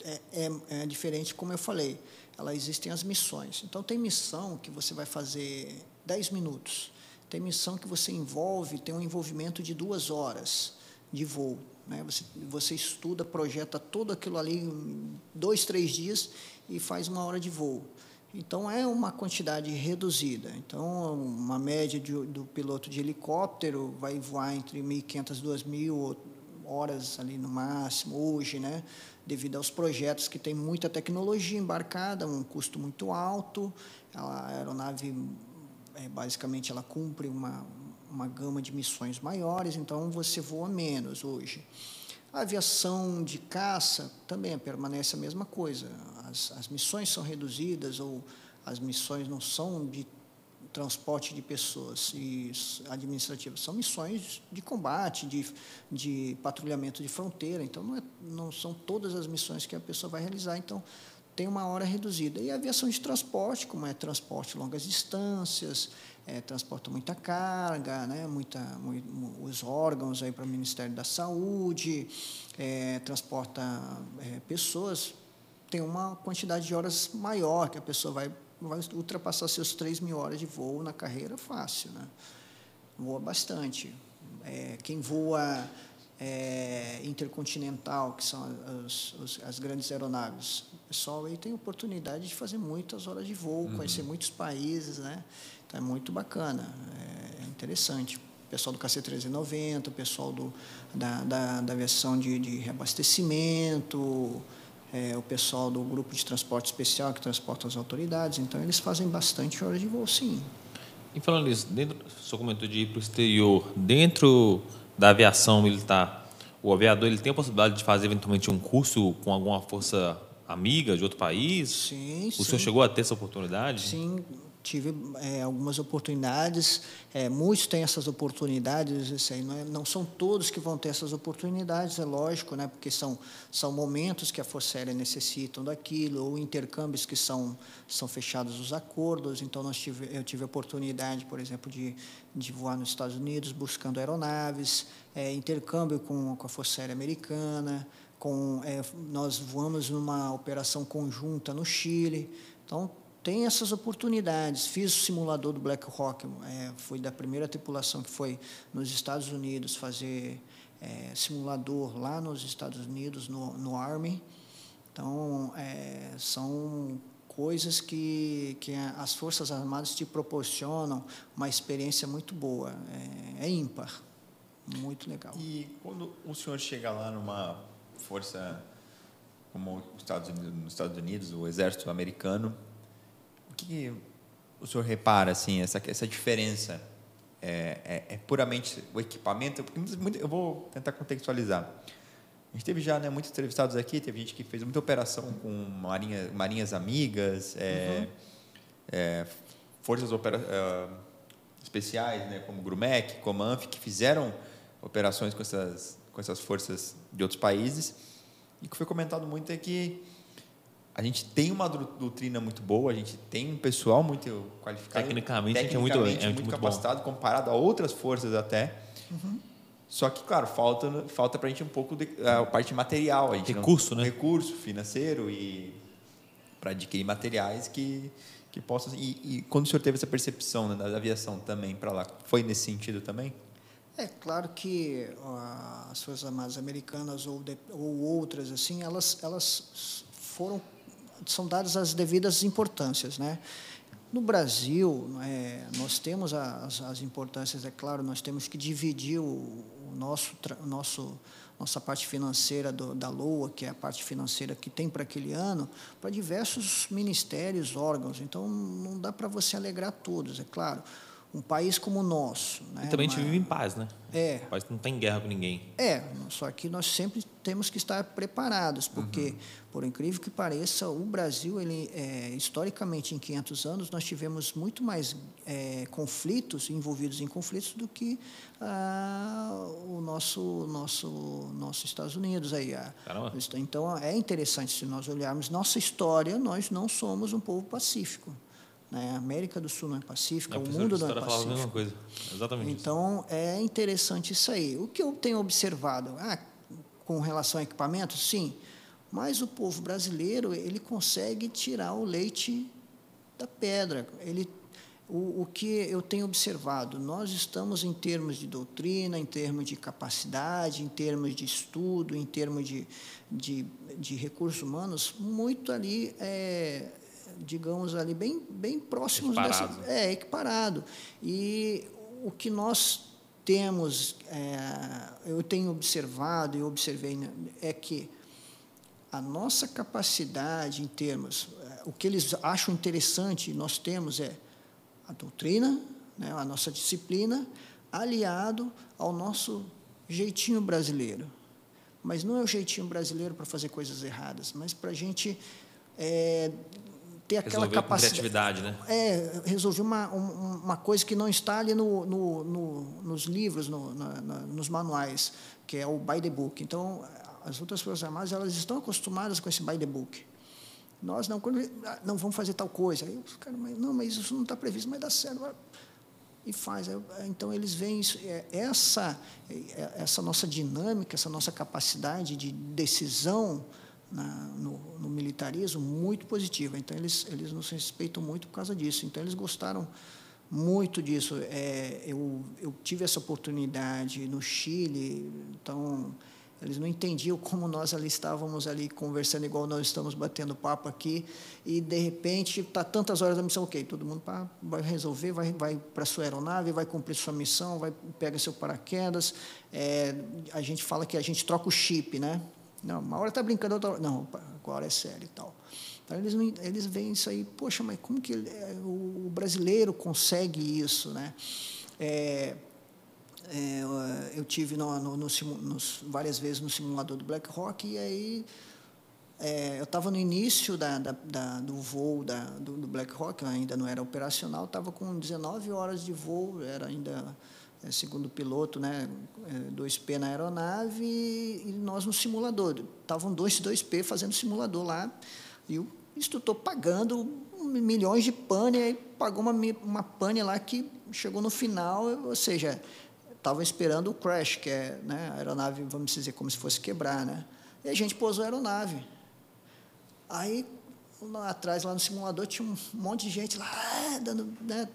é, é, é diferente, como eu falei. Ela existem as missões. Então, tem missão que você vai fazer 10 minutos. Tem missão que você envolve, tem um envolvimento de duas horas de voo. Né? Você, você estuda, projeta tudo aquilo ali em dois, três dias e faz uma hora de voo. Então, é uma quantidade reduzida. Então, uma média de, do piloto de helicóptero vai voar entre 1.500 e 2.000 horas ali no máximo, hoje, né? Devido aos projetos que tem muita tecnologia embarcada, um custo muito alto. A aeronave, é, basicamente, ela cumpre uma, uma gama de missões maiores, então você voa menos hoje. A aviação de caça também permanece a mesma coisa. As, as missões são reduzidas ou as missões não são de transporte de pessoas e administrativas são missões de combate, de, de patrulhamento de fronteira. Então, não, é, não são todas as missões que a pessoa vai realizar. Então, tem uma hora reduzida. E a aviação de transporte, como é transporte longas distâncias, é, transporta muita carga, né, muita, muito, os órgãos aí para o Ministério da Saúde, é, transporta é, pessoas, tem uma quantidade de horas maior que a pessoa vai vai ultrapassar seus 3 mil horas de voo na carreira fácil. Né? Voa bastante. É, quem voa é, intercontinental, que são as, as, as, grandes aeronaves, o pessoal aí tem oportunidade de fazer muitas horas de voo, uhum. conhecer muitos países, né? Então é muito bacana, é, interessante. O pessoal do KC-390, o pessoal do, da, da, da aviação de, de reabastecimento, é, o pessoal do grupo de transporte especial que transporta as autoridades, então eles fazem bastante hora de voo, sim. E falando nisso, dentro, o senhor comentou de ir para o exterior, dentro da aviação militar, o aviador ele tem a possibilidade de fazer eventualmente um curso com alguma força amiga de outro país? Sim, o sim. senhor chegou a ter essa oportunidade? Sim, tive é, algumas oportunidades, é, muitos têm essas oportunidades, assim, não, é, não, são todos que vão ter essas oportunidades, é lógico, né, porque são, são momentos que a Força Aérea necessitam daquilo, ou intercâmbios que são, são fechados os acordos, então nós tive, eu tive a oportunidade, por exemplo, de, de voar nos Estados Unidos buscando aeronaves, é, intercâmbio com, com a Força Aérea Americana, com, é, nós voamos numa operação conjunta no Chile, então tem essas oportunidades. Fiz o simulador do Black Hawk, é, fui da primeira tripulação que foi nos Estados Unidos fazer é, simulador lá nos Estados Unidos, no, no Army. Então, é, são coisas que, que as Forças Armadas te proporcionam uma experiência muito boa, é, é ímpar, muito legal. E quando o senhor chega lá numa força como Estados Unidos, nos Estados Unidos, o Exército Americano, que o senhor repara assim essa essa diferença é, é, é puramente o equipamento? Porque muito, eu vou tentar contextualizar. A gente teve já né, muitos entrevistados aqui, teve gente que fez muita operação com marinha, marinhas amigas, é, uhum. é, forças opera, uh, especiais, né, como Grumec, como Anf, que fizeram operações com essas, com essas forças de outros países. E o que foi comentado muito é que a gente tem uma doutrina muito boa, a gente tem um pessoal muito qualificado. Tecnicamente, tecnicamente é muito, é muito, muito capacitado, bom. comparado a outras forças até. Uhum. Só que, claro, falta, falta para a gente um pouco de, a parte material. A gente recurso, não, né? Recurso financeiro e para adquirir materiais que, que possam... E, e, quando o senhor teve essa percepção né, da aviação também para lá, foi nesse sentido também? É claro que uh, as Forças Armadas Americanas ou, de, ou outras, assim, elas, elas foram são dadas as devidas importâncias, né? No Brasil, é, nós temos as, as, importâncias, é claro, nós temos que dividir o, o nosso, o nosso, nossa parte financeira do, da LOA, que é a parte financeira que tem para aquele ano, para diversos ministérios, órgãos. Então, não dá para você alegrar todos, é claro um país como o nosso. Né? E também a gente vive em paz, né? É. O país não tem guerra com ninguém. É, só que nós sempre temos que estar preparados, porque, uhum. por incrível que pareça, o Brasil, ele, é, historicamente, em 500 anos, nós tivemos muito mais é, conflitos, envolvidos em conflitos, do que ah, o nosso, nosso, nosso Estados Unidos. Aí, Caramba. Então, é interessante, se nós olharmos nossa história, nós não somos um povo pacífico. Né? A América do Sul não é pacífica, o mundo não é pacífico. a mesma coisa. Exatamente. Então, isso. é interessante isso aí. O que eu tenho observado, ah, com relação a equipamentos, sim, mas o povo brasileiro ele consegue tirar o leite da pedra. Ele, o, o que eu tenho observado, nós estamos em termos de doutrina, em termos de capacidade, em termos de estudo, em termos de, de, de recursos humanos, muito ali é, digamos ali, bem, bem próximos equiparado. dessa. É, equiparado. E o que nós temos, é, eu tenho observado e observei, né, é que a nossa capacidade em termos, é, o que eles acham interessante, nós temos é a doutrina, né, a nossa disciplina, aliado ao nosso jeitinho brasileiro. Mas não é o jeitinho brasileiro para fazer coisas erradas, mas para a gente é, ter aquela capacidade. criatividade, né? É, resolver uma, uma coisa que não está ali no, no, no nos livros, no, na, na, nos manuais, que é o by the book. Então, as outras Forças Armadas elas estão acostumadas com esse by the book. Nós não, quando, ah, não vamos fazer tal coisa. Aí os caras, não, mas isso não está previsto, mas dá certo. E faz. Então, eles veem isso, é, essa, é, essa nossa dinâmica, essa nossa capacidade de decisão na, no, no, militarismo muito positiva. Então, eles, eles nos respeitam muito por causa disso. Então, eles gostaram muito disso. É, eu, eu tive essa oportunidade no Chile, então eles não entendiam como nós ali estávamos ali conversando igual nós estamos batendo papo aqui e de repente está tantas horas da missão, ok, todo mundo pá, vai resolver, vai, vai para sua aeronave, vai cumprir sua missão, vai pega seu paraquedas. É, a gente fala que a gente troca o chip, né? Não, uma hora está brincando, outra hora. Não, agora é sério e tal. Então, eles, eles veem isso aí, poxa, mas como que é, o brasileiro consegue isso, né? É, é, eu tive no, no, no, várias vezes no simulador do Black Rock e aí é, eu estava no início da, da, da, do voo do, do Black Rock, ainda não era operacional, estava com 19 horas de voo, era ainda segundo piloto, né, 2P é, na aeronave e nós no simulador. Estavam dois 2P fazendo simulador lá e o instrutor pagando milhões de pane, aí pagou uma, uma pane lá que chegou no final, ou seja, estavam esperando o crash, que é né, a aeronave, vamos dizer, como se fosse quebrar. Né? E a gente pousou a aeronave. Aí, lá atrás, lá no simulador, tinha um monte de gente lá, dando, né,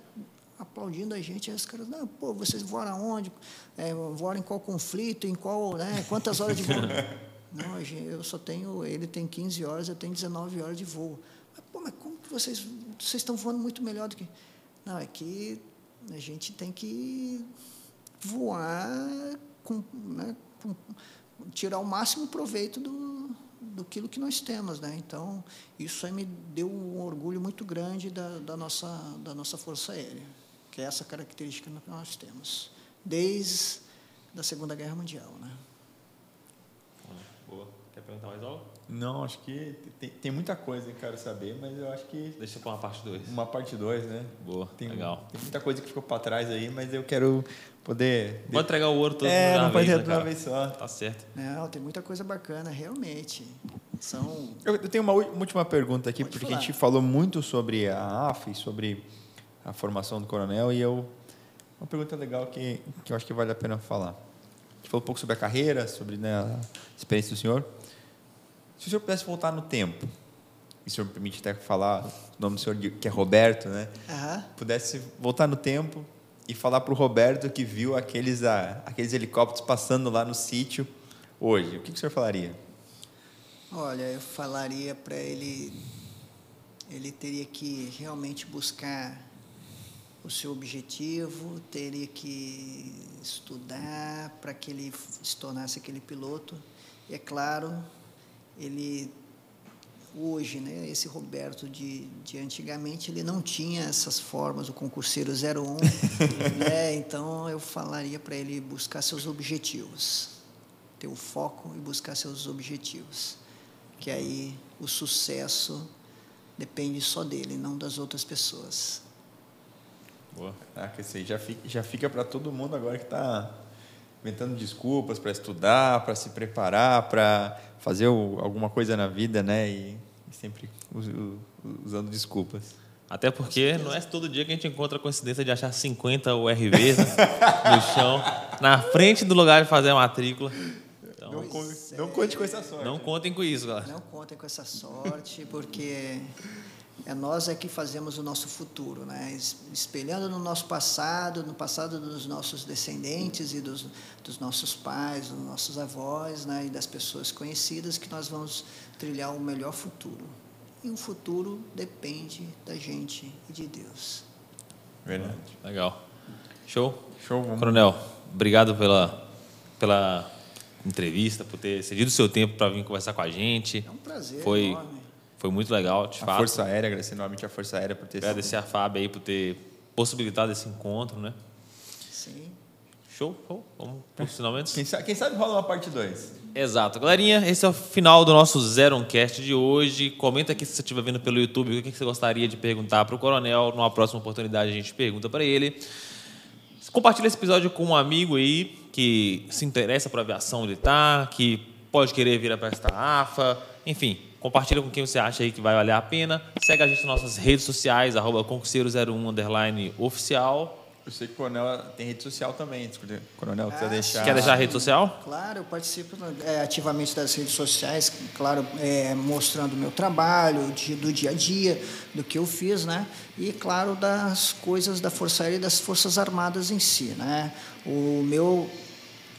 aplaudindo a gente. Aí os caras, não, pô, vocês voam aonde? É, voam em qual conflito? Em qual, né? Quantas horas de voo? não, eu só tenho, ele tem 15 horas, eu tenho 19 horas de voo. Mas, pô, mas como que vocês, vocês estão voando muito melhor do que... Não, é que a gente tem que voar com, né, com tirar o máximo proveito do, do que que nós temos, né? Então isso aí me deu um orgulho muito grande da, da nossa da nossa força aérea que é essa característica que nós temos, desde a Segunda Guerra Mundial. Né? Boa. Quer perguntar mais algo? Não, acho que tem, tem muita coisa que eu quero saber, mas eu acho que. Deixa para uma parte 2. Uma parte 2, né? Boa, tem, legal. Tem muita coisa que ficou para trás aí, mas eu quero poder. Pode entregar o ouro todo É, não pode entregar de uma vez só. Tá certo. Não, tem muita coisa bacana, realmente. São. Eu, eu tenho uma última pergunta aqui, Pode porque falar. a gente falou muito sobre a AF e sobre a formação do coronel e eu uma pergunta legal que, que eu acho que vale a pena falar. A gente falou um pouco sobre a carreira, sobre né, a experiência do senhor. Se o senhor pudesse voltar no tempo, e o senhor me permite até falar o nome do senhor, que é Roberto, né? Uhum. Pudesse voltar no tempo e falar para o Roberto que viu aqueles, ah, aqueles helicópteros passando lá no sítio hoje, o que, que o senhor falaria? Olha, eu falaria para ele ele teria que realmente buscar o seu objetivo, teria que estudar para que ele se tornasse aquele piloto. E é claro, ele hoje, né, esse Roberto de, de antigamente, ele não tinha essas formas, o concurseiro 01, né, então eu falaria para ele buscar seus objetivos, ter o foco e buscar seus objetivos, que aí o sucesso depende só dele, não das outras pessoas. Boa. Ah, que sei, já fica, já fica para todo mundo agora que está inventando desculpas para estudar, para se preparar, para fazer o, alguma coisa na vida, né? E, e sempre usando desculpas. Até porque não é todo dia que a gente encontra a coincidência de achar 50 URVs né, no chão, na frente do lugar de fazer a matrícula. Então, não, não conte com essa sorte. Não contem com isso, galera. Não contem com essa sorte, porque é nós é que fazemos o nosso futuro, né? espelhando no nosso passado, no passado dos nossos descendentes e dos, dos nossos pais, dos nossos avós né? e das pessoas conhecidas, que nós vamos trilhar o melhor futuro. E o futuro depende da gente e de Deus. Verdade. Legal. Show? Show. Vamos. Coronel, obrigado pela, pela entrevista, por ter cedido o seu tempo para vir conversar com a gente. É um prazer Foi enorme. Foi muito legal, de A fato. Força Aérea, agradecer enormemente a Força Aérea por ter Agradecer a Fábio aí por ter possibilitado esse encontro, né? Sim. Show? Show. Vamos para os finalmente? Quem sabe, quem sabe rola uma parte 2. Exato. Galerinha, esse é o final do nosso Zeroncast de hoje. Comenta aqui se você estiver vendo pelo YouTube o que você gostaria de perguntar para o Coronel. Numa próxima oportunidade a gente pergunta para ele. Compartilha esse episódio com um amigo aí que se interessa por aviação militar, que pode querer vir para esta AFA. Enfim, compartilha com quem você acha aí que vai valer a pena. Segue a gente nas nossas redes sociais, arroba concurseiro01 underline oficial. Eu sei que o Coronel tem rede social também. Coronel, Ah, deixar. Quer deixar a rede social? Claro, eu participo é, ativamente das redes sociais, claro, é, mostrando o meu trabalho, de- do dia a dia, do que eu fiz, né? E, claro, das coisas da Força Aérea e das Forças Armadas em si, né? O meu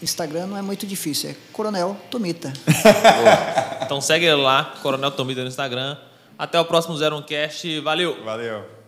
Instagram não é muito difícil, é Coronel Tomita. Então segue ele lá, Coronel Tomita no Instagram. Até o próximo Zeroncast. Valeu! Valeu.